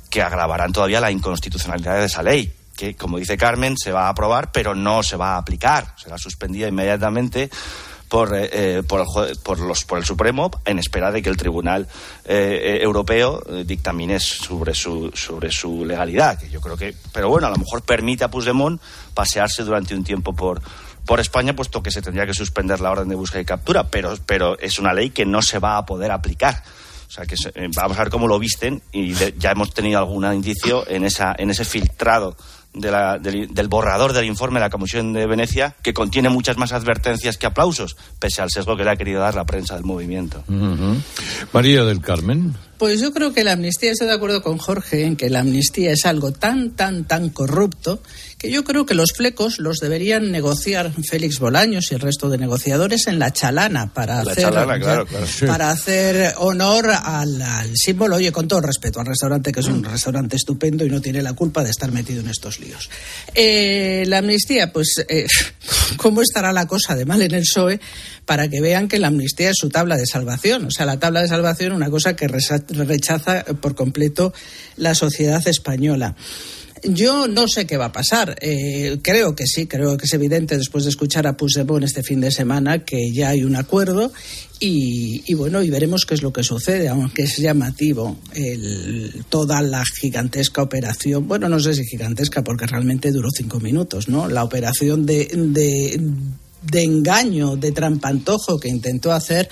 que agravarán todavía la inconstitucionalidad de esa ley que, como dice Carmen, se va a aprobar, pero no se va a aplicar. Será suspendida inmediatamente por, eh, por, el, por, los, por el Supremo en espera de que el Tribunal eh, Europeo eh, dictamine sobre su, sobre su legalidad. Que yo creo que, pero bueno, a lo mejor permite a Puigdemont pasearse durante un tiempo por, por España, puesto que se tendría que suspender la orden de búsqueda y captura, pero, pero es una ley que no se va a poder aplicar. O sea, que se, eh, vamos a ver cómo lo visten y de, ya hemos tenido algún indicio en, esa, en ese filtrado de la, del, del, borrador del informe de la Comisión de Venecia, que contiene muchas más advertencias que aplausos, pese al sesgo que le ha querido dar la prensa del movimiento. Uh -huh. María del Carmen. Pues yo creo que la amnistía, estoy de acuerdo con Jorge en que la amnistía es algo tan, tan, tan corrupto que yo creo que los flecos los deberían negociar Félix Bolaños y el resto de negociadores en la chalana para, la hacer, chalana, claro, claro, sí. para hacer honor al, al, símbolo. Oye, con todo respeto al restaurante, que es un restaurante estupendo y no tiene la culpa de estar metido en estos líos. Eh, la amnistía, pues, eh, ¿cómo estará la cosa de mal en el PSOE para que vean que la amnistía es su tabla de salvación? O sea, la tabla de salvación, una cosa que rechaza por completo la sociedad española. Yo no sé qué va a pasar. Eh, creo que sí, creo que es evidente después de escuchar a Puigdemont este fin de semana que ya hay un acuerdo y, bueno, y veremos qué es lo que sucede, aunque es llamativo el, toda la gigantesca operación. Bueno, no sé si gigantesca porque realmente duró cinco minutos, ¿no? La operación de, de engaño, de trampantojo que intentó hacer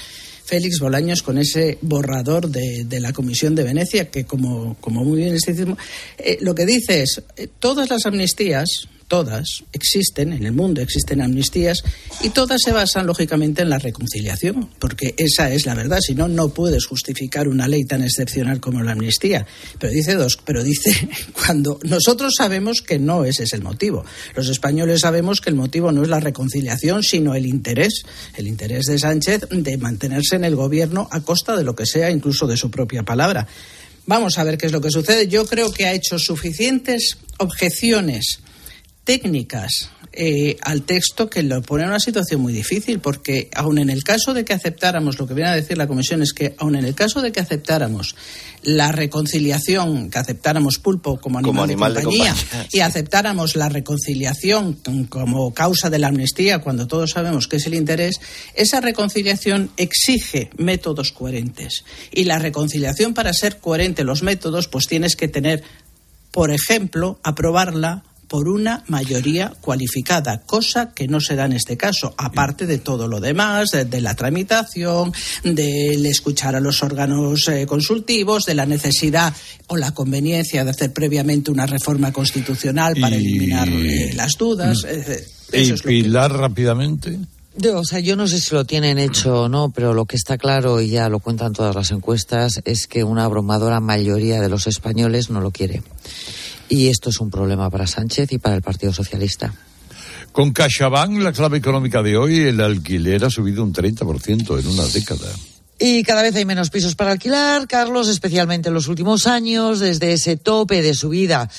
Félix Bolaños con ese borrador de, de, la Comisión de Venecia, que como, como muy bien decimos, eh, lo que dice es, eh, todas las amnistías, todas existen, en el mundo existen amnistías, y todas se basan, lógicamente, en la reconciliación, porque esa es la verdad, si no, no puedes justificar una ley tan excepcional como la amnistía. Pero dice dos, pero dice cuando nosotros sabemos que no ese es el motivo. Los españoles sabemos que el motivo no es la reconciliación, sino el interés, el interés de Sánchez de mantenerse en el gobierno a costa de lo que sea, incluso de su propia palabra. Vamos a ver qué es lo que sucede. Yo creo que ha hecho suficientes objeciones técnicas eh, al texto que lo pone en una situación muy difícil, porque aun en el caso de que aceptáramos, lo que viene a decir la Comisión es que aun en el caso de que aceptáramos la reconciliación, que aceptáramos pulpo como animal, Como animal de, de compañía, compañía, y aceptáramos la reconciliación como causa de la amnistía, cuando todos sabemos que es el interés, esa reconciliación exige métodos coherentes. Y la reconciliación, para ser coherente los métodos, pues tienes que tener, por ejemplo, aprobarla por una mayoría cualificada, cosa que no se da en este caso, aparte de todo lo demás, de, de la tramitación, del escuchar a los órganos eh, consultivos, de la necesidad o la conveniencia de hacer previamente una reforma constitucional para Y- eliminar eh, las dudas. eh, Y eso es lo que- Pilar rápidamente. Yo, o sea, yo no sé si lo tienen hecho o no, pero lo que está claro, y ya lo cuentan todas las encuestas, es que una abrumadora mayoría de los españoles no lo quiere. Y esto es un problema para Sánchez y para el Partido Socialista. Con CaixaBank, la clave económica de hoy, el alquiler ha subido un 30% en una década. Y cada vez hay menos pisos para alquilar, Carlos, especialmente en los últimos años, desde ese tope de subida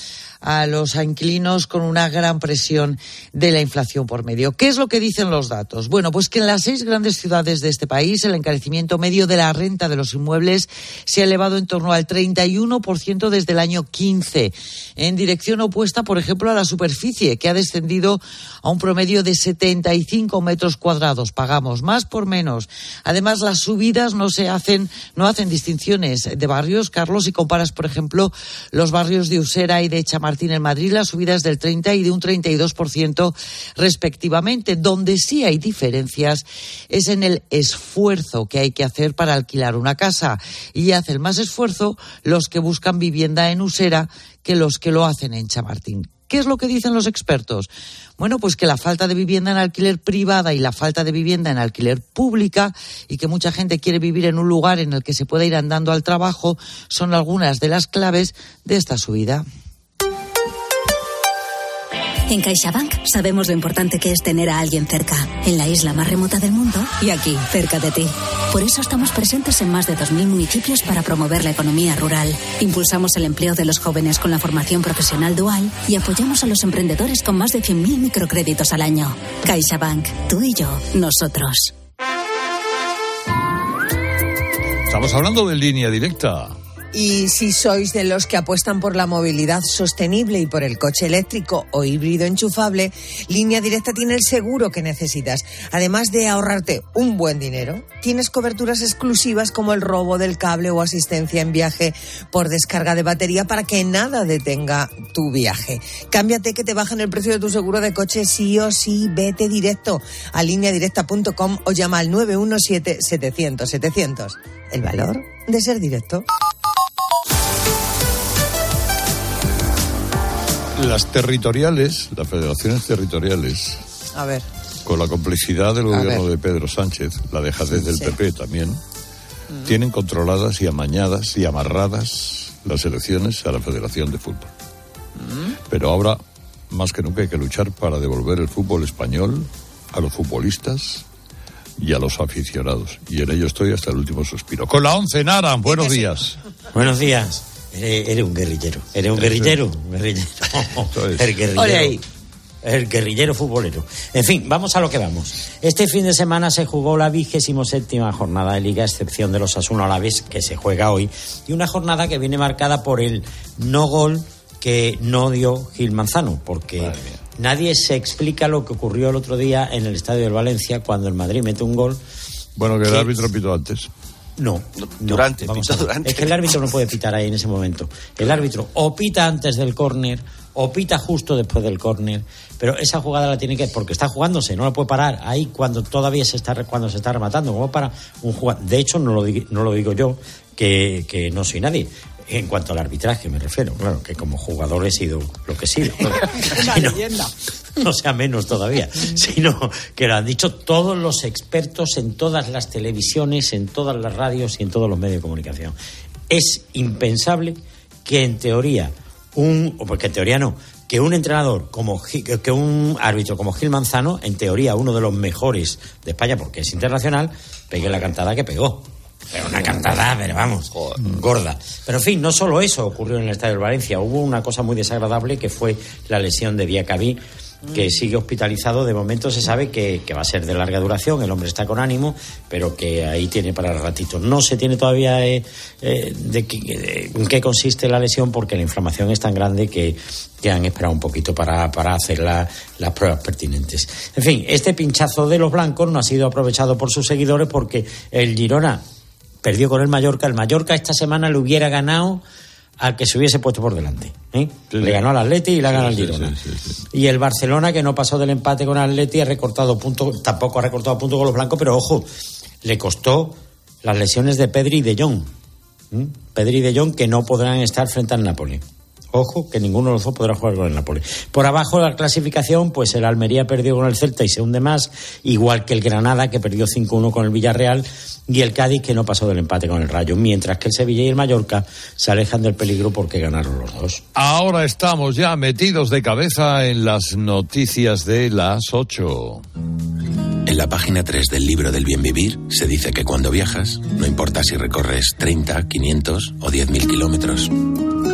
a los inquilinos con una gran presión de la inflación por medio. ¿Qué es lo que dicen los datos? Bueno, pues que en las seis grandes ciudades de este país el encarecimiento medio de la renta de los inmuebles se ha elevado en torno al 31% desde el año 15, en dirección opuesta, por ejemplo, a la superficie, que ha descendido a un promedio de 75 metros cuadrados. Pagamos más por menos. Además, las subidas no se hacen, no hacen distinciones de barrios. Carlos, si comparas, por ejemplo, los barrios de Usera y de Chamartín en Madrid, las subidas del 30 y de un 32% respectivamente. Donde sí hay diferencias es en el esfuerzo que hay que hacer para alquilar una casa. Y hacen más esfuerzo los que buscan vivienda en Usera que los que lo hacen en Chamartín. ¿Qué es lo que dicen los expertos? Bueno, pues que la falta de vivienda en alquiler privada y la falta de vivienda en alquiler pública y que mucha gente quiere vivir en un lugar en el que se pueda ir andando al trabajo son algunas de las claves de esta subida. En CaixaBank sabemos lo importante que es tener a alguien cerca, en la isla más remota del mundo y aquí, cerca de ti. Por eso estamos presentes en más de 2.000 municipios para promover la economía rural. Impulsamos el empleo de los jóvenes con la formación profesional dual y apoyamos a los emprendedores con más de 100.000 microcréditos al año. CaixaBank, tú y yo, nosotros. Estamos hablando de línea directa. Y si sois de los que apuestan por la movilidad sostenible y por el coche eléctrico o híbrido enchufable, Línea Directa tiene el seguro que necesitas. Además de ahorrarte un buen dinero, tienes coberturas exclusivas como el robo del cable o asistencia en viaje por descarga de batería para que nada detenga tu viaje. Cámbiate que te bajan el precio de tu seguro de coche sí o sí. Vete directo a lineadirecta.com o llama al 917-700-700. El valor de ser directo. Las territoriales, las federaciones territoriales, A ver. con la complejidad del gobierno de Pedro Sánchez, la dejadez del Sí. PP también, tienen controladas y amañadas y amarradas las elecciones a la Federación de Fútbol. Pero ahora, más que nunca, hay que luchar para devolver el fútbol español a los futbolistas y a los aficionados. Y en ello estoy hasta el último suspiro. Con la once, Naran, buenos días. Buenos días. Eres, un guerrillero. Eres un guerrillero. Un guerrillero. El guerrillero. El guerrillero futbolero. En fin, vamos a lo que vamos. Este fin de semana se jugó la vigésimo séptima jornada de Liga, a excepción de los Asuna Alaves, que se juega hoy, y una jornada que viene marcada por el no gol que no dio Gil Manzano, porque nadie se explica lo que ocurrió el otro día en el estadio del Valencia cuando el Madrid mete un gol. Bueno, que el árbitro pitó antes. No, Durante, vamos. Es que el árbitro no puede pitar ahí en ese momento. El árbitro o pita antes del córner o pita justo después del córner, pero esa jugada la tiene que porque está jugándose, no la puede parar ahí cuando todavía se está cuando se está rematando, como para un jugador. De hecho no lo digo, no lo digo yo que, que no soy nadie. En cuanto al arbitraje me refiero, claro, que como jugador he sido lo que he sido. Una leyenda. no sea menos todavía, sino que lo han dicho todos los expertos en todas las televisiones, en todas las radios y en todos los medios de comunicación. Es impensable que en teoría un, o porque en teoría no, que un entrenador como que un árbitro como Gil Manzano, en teoría uno de los mejores de España porque es internacional, pegue la cantada que pegó. Pero una cantada, pero vamos, gorda. Pero en fin, no solo eso ocurrió en el Estadio del Valencia. Hubo una cosa muy desagradable que fue la lesión de Diacabí que sigue hospitalizado. De momento se sabe que, que, va a ser de larga duración, el hombre está con ánimo, pero que ahí tiene para el ratito. No se tiene todavía eh, eh, de, qué, de, en qué consiste la lesión porque la inflamación es tan grande que, que han esperado un poquito para, para hacer la, las pruebas pertinentes. En fin, este pinchazo de los blancos no ha sido aprovechado por sus seguidores porque el Girona perdió con el Mallorca. El Mallorca esta semana le hubiera ganado al que se hubiese puesto por delante. ¿eh? Le ganó al Atleti y le ha ganado al Girona. Sí, sí, y el Barcelona, que no pasó del empate con el Atleti, ha recortado puntos, tampoco ha recortado puntos con los blancos, pero ojo, le costó las lesiones de Pedri y de Jong. ¿eh? Pedri y de Jong que no podrán estar frente al Napoli. Ojo, que ninguno de los dos podrá jugar con el Napoli. Por abajo de la clasificación, pues el Almería perdió con el Celta y se hunde más, igual que el Granada, que perdió 5-1 con el Villarreal, y el Cádiz, que no pasó del empate con el Rayo, mientras que el Sevilla y el Mallorca se alejan del peligro porque ganaron los dos. Ahora estamos ya metidos de cabeza en las noticias de las 8. En la página 3 del libro del bien vivir se dice que cuando viajas, no importa si recorres 30, 500 o 10.000 kilómetros,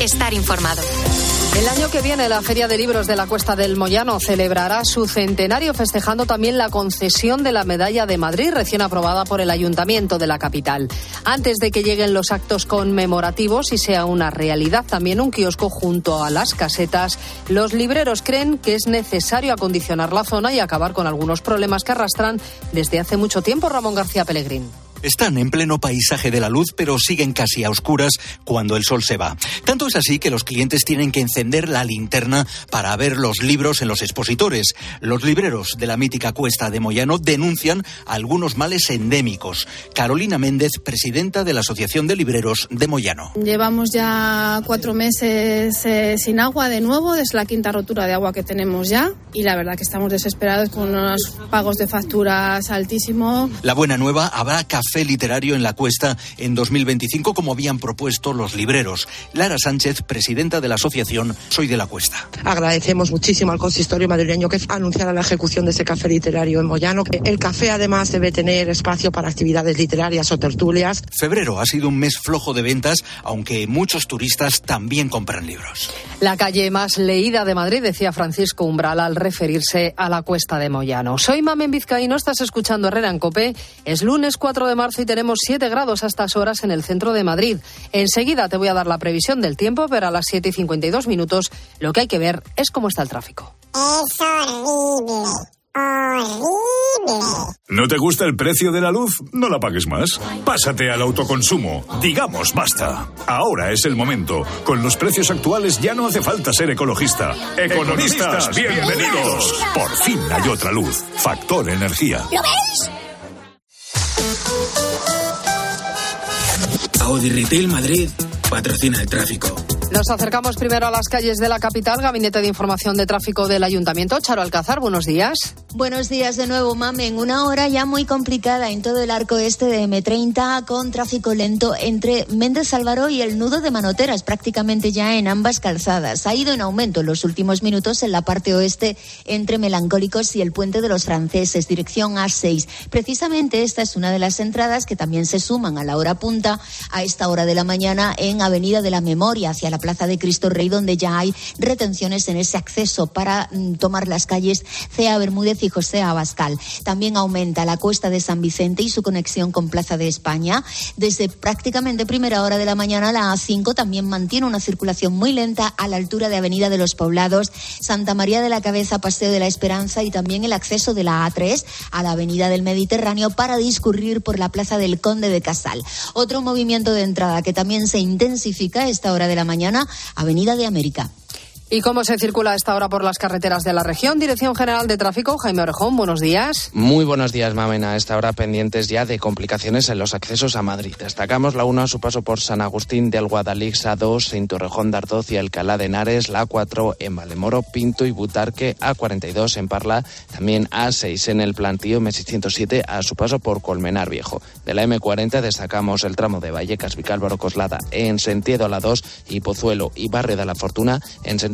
Estar informado. El año que viene la Feria de Libros de la Cuesta del Moyano celebrará su centenario festejando también la concesión de la Medalla de Madrid recién aprobada por el Ayuntamiento de la capital. Antes de que lleguen los actos conmemorativos y sea una realidad también un kiosco junto a las casetas, los libreros creen que es necesario acondicionar la zona y acabar con algunos problemas que arrastran desde hace mucho tiempo Ramón García Pellegrín. Están en pleno paisaje de la luz, pero siguen casi a oscuras cuando el sol se va. Tanto es así que los clientes tienen que encender la linterna para ver los libros en los expositores. Los libreros de la mítica Cuesta de Moyano denuncian algunos males endémicos. Carolina Méndez, presidenta de la Asociación de Libreros de Moyano. Llevamos ya cuatro meses eh, sin agua de nuevo, es la quinta rotura de agua que tenemos ya y la verdad que estamos desesperados con unos pagos de facturas altísimos. La buena nueva, habrá café literario en la cuesta en 2025 como habían propuesto los libreros. Lara Sánchez, presidenta de la asociación Soy de la Cuesta. Agradecemos muchísimo al consistorio madrileño que anunciara la ejecución de ese café literario en Moyano. El café además debe tener espacio para actividades literarias o tertulias. Febrero ha sido un mes flojo de ventas, aunque muchos turistas también compran libros. La calle más leída de Madrid, decía Francisco Umbral al referirse a la Cuesta de Moyano. Soy Mamen Vizcaíno, estás escuchando Herrera en Copé. Es lunes 4 de marzo marzo y tenemos 7 grados a estas horas en el centro de Madrid. Enseguida te voy a dar la previsión del tiempo, pero a las 7 y 52 minutos lo que hay que ver es cómo está el tráfico. Es horrible. ¿No te gusta el precio de la luz? No la pagues más. Pásate al autoconsumo. Digamos basta. Ahora es el momento. Con los precios actuales ya no hace falta ser ecologista. Economistas, bienvenidos. Por fin hay otra luz. Factor energía. ¿Lo veis? Audi Retail Madrid patrocina el tráfico. Nos acercamos primero a las calles de la capital. Gabinete de Información de Tráfico del Ayuntamiento. Charo Alcázar, buenos días. Buenos días de nuevo, Mamen. Una hora ya muy complicada en todo el arco este de M30 con tráfico lento entre Méndez Álvaro y el nudo de Manoteras, prácticamente ya en ambas calzadas. Ha ido en aumento en los últimos minutos en la parte oeste entre Melancólicos y el Puente de los Franceses, dirección A6. Precisamente esta es una de las entradas que también se suman a la hora punta a esta hora de la mañana en Avenida de la Memoria hacia la Plaza de Cristo Rey, donde ya hay retenciones en ese acceso para mm, tomar las calles Cea Bermúdez y José Abascal. También aumenta la cuesta de San Vicente y su conexión con Plaza de España. Desde prácticamente primera hora de la mañana, la A5 también mantiene una circulación muy lenta a la altura de Avenida de los Poblados, Santa María de la Cabeza, Paseo de la Esperanza y también el acceso de la A3 a la Avenida del Mediterráneo para discurrir por la Plaza del Conde de Casal. Otro movimiento de entrada que también se intensifica a esta hora de la mañana Avenida de América. ¿Y cómo se circula a esta hora por las carreteras de la región? Dirección General de Tráfico, Jaime Orejón, buenos días. Muy buenos días, Mamena. A esta hora pendientes ya de complicaciones en los accesos a Madrid. Destacamos la 1 a su paso por San Agustín de Alguadalix, A2 en Torrejón de Ardoz y Alcalá de Henares, la A4 en Valemoro, Pinto y Butarque, A42 en Parla, también A6 en el Plantío, M607 a su paso por Colmenar Viejo. De la M40 destacamos el tramo de Vallecas, Vicálvaro, Coslada en sentido a la 2 y Pozuelo y Barrio de la Fortuna en sentido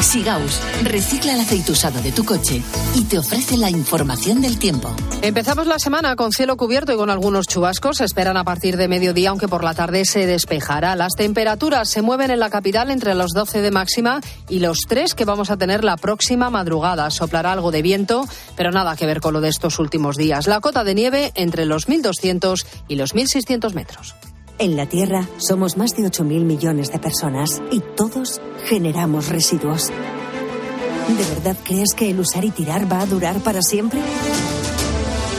Sigaus recicla el aceite usado de tu coche y te ofrece la información del tiempo. Empezamos la semana con cielo cubierto y con algunos chubascos. Se esperan a partir de mediodía, aunque por la tarde se despejará. Las temperaturas se mueven en la capital entre los 12 de máxima y los 3 que vamos a tener la próxima madrugada. Soplará algo de viento, pero nada que ver con lo de estos últimos días. La cota de nieve entre los 1.200 y los 1.600 metros. En la Tierra somos más de 8.000 millones de personas y todos generamos residuos. ¿De verdad crees que el usar y tirar va a durar para siempre?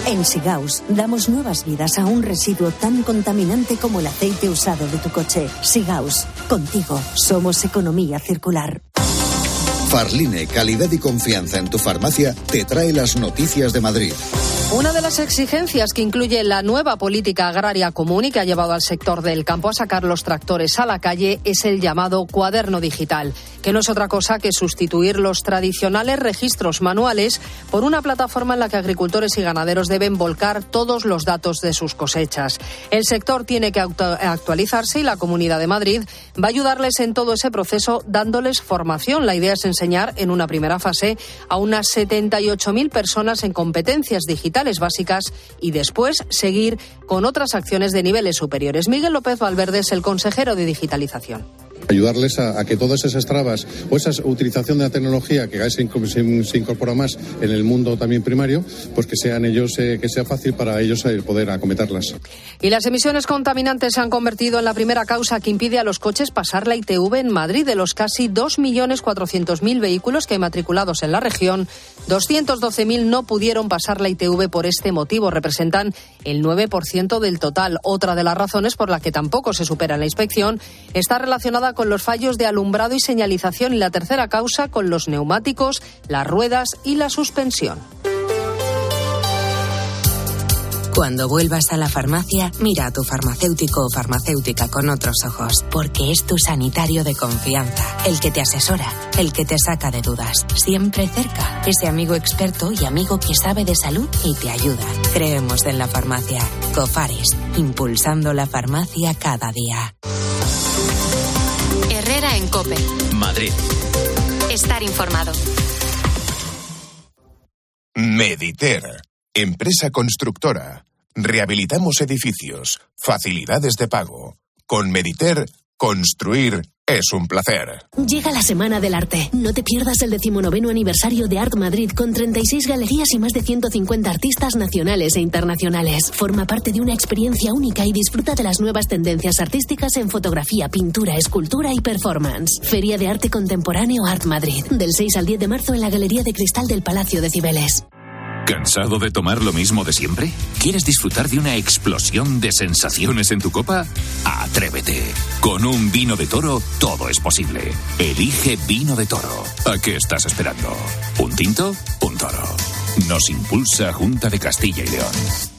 En Sigaus damos nuevas vidas a un residuo tan contaminante como el aceite usado de tu coche. Sigaus, contigo somos economía circular. Farline, calidad y confianza en tu farmacia, te trae las noticias de Madrid. Una de las exigencias que incluye la nueva política agraria común y que ha llevado al sector del campo a sacar los tractores a la calle es el llamado cuaderno digital, que no es otra cosa que sustituir los tradicionales registros manuales por una plataforma en la que agricultores y ganaderos deben volcar todos los datos de sus cosechas. El sector tiene que actualizarse y la Comunidad de Madrid va a ayudarles en todo ese proceso dándoles formación. La idea es enseñar en una primera fase a unas 78.000 personas en competencias digitales básicas y después seguir con otras acciones de niveles superiores. Miguel López Valverde es el consejero de digitalización ayudarles a, a, que todas esas trabas o esa utilización de la tecnología que se, se, incorpora más en el mundo también primario, pues que sean ellos, eh, que sea fácil para ellos eh, poder acometerlas. Y las emisiones contaminantes se han convertido en la primera causa que impide a los coches pasar la ITV en Madrid. De los casi 2.400.000 vehículos que hay matriculados en la región, 212.000 no pudieron pasar la ITV por este motivo. Representan el 9% del total. Otra de las razones por la que tampoco se supera la inspección está relacionada con los fallos de alumbrado y señalización y la tercera causa con los neumáticos, las ruedas y la suspensión. Cuando vuelvas a la farmacia, mira a tu farmacéutico o farmacéutica con otros ojos, porque es tu sanitario de confianza, el que te asesora, el que te saca de dudas, siempre cerca, ese amigo experto y amigo que sabe de salud y te ayuda. Creemos en la farmacia. Cofares, impulsando la farmacia cada día. En Cope. Madrid. Estar informado. Mediter. Empresa constructora. Rehabilitamos edificios. Facilidades de pago. Con Mediter, construir es un placer. Llega la Semana del Arte. No te pierdas el decimonoveno aniversario de Art Madrid con 36 galerías y más de 150 artistas nacionales e internacionales. Forma parte de una experiencia única y disfruta de las nuevas tendencias artísticas en fotografía, pintura, escultura y performance. Feria de Arte Contemporáneo Art Madrid. Del 6 al 10 de marzo en la Galería de Cristal del Palacio de Cibeles. ¿Cansado de tomar lo mismo de siempre? ¿Quieres disfrutar de una explosión de sensaciones en tu copa? Atrévete. Con un vino de toro todo es posible. Elige vino de toro. ¿A qué estás esperando? ¿Un tinto? Un toro. Nos impulsa Junta de Castilla y León.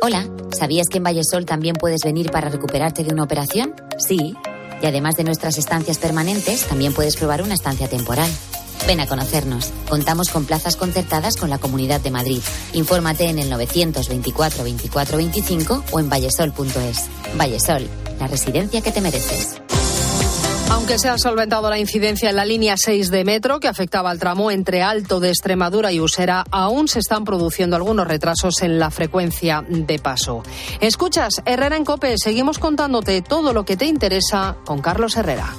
Hola, ¿sabías que en Vallesol también puedes venir para recuperarte de una operación? Sí. Y además de nuestras estancias permanentes, también puedes probar una estancia temporal. Ven a conocernos. Contamos con plazas concertadas con la Comunidad de Madrid. Infórmate en el 924 24 25 o en vallesol.es. Vallesol, la residencia que te mereces. Aunque se ha solventado la incidencia en la línea 6 de metro que afectaba al tramo entre Alto de Extremadura y Usera, aún se están produciendo algunos retrasos en la frecuencia de paso. Escuchas, Herrera en Cope, seguimos contándote todo lo que te interesa con Carlos Herrera.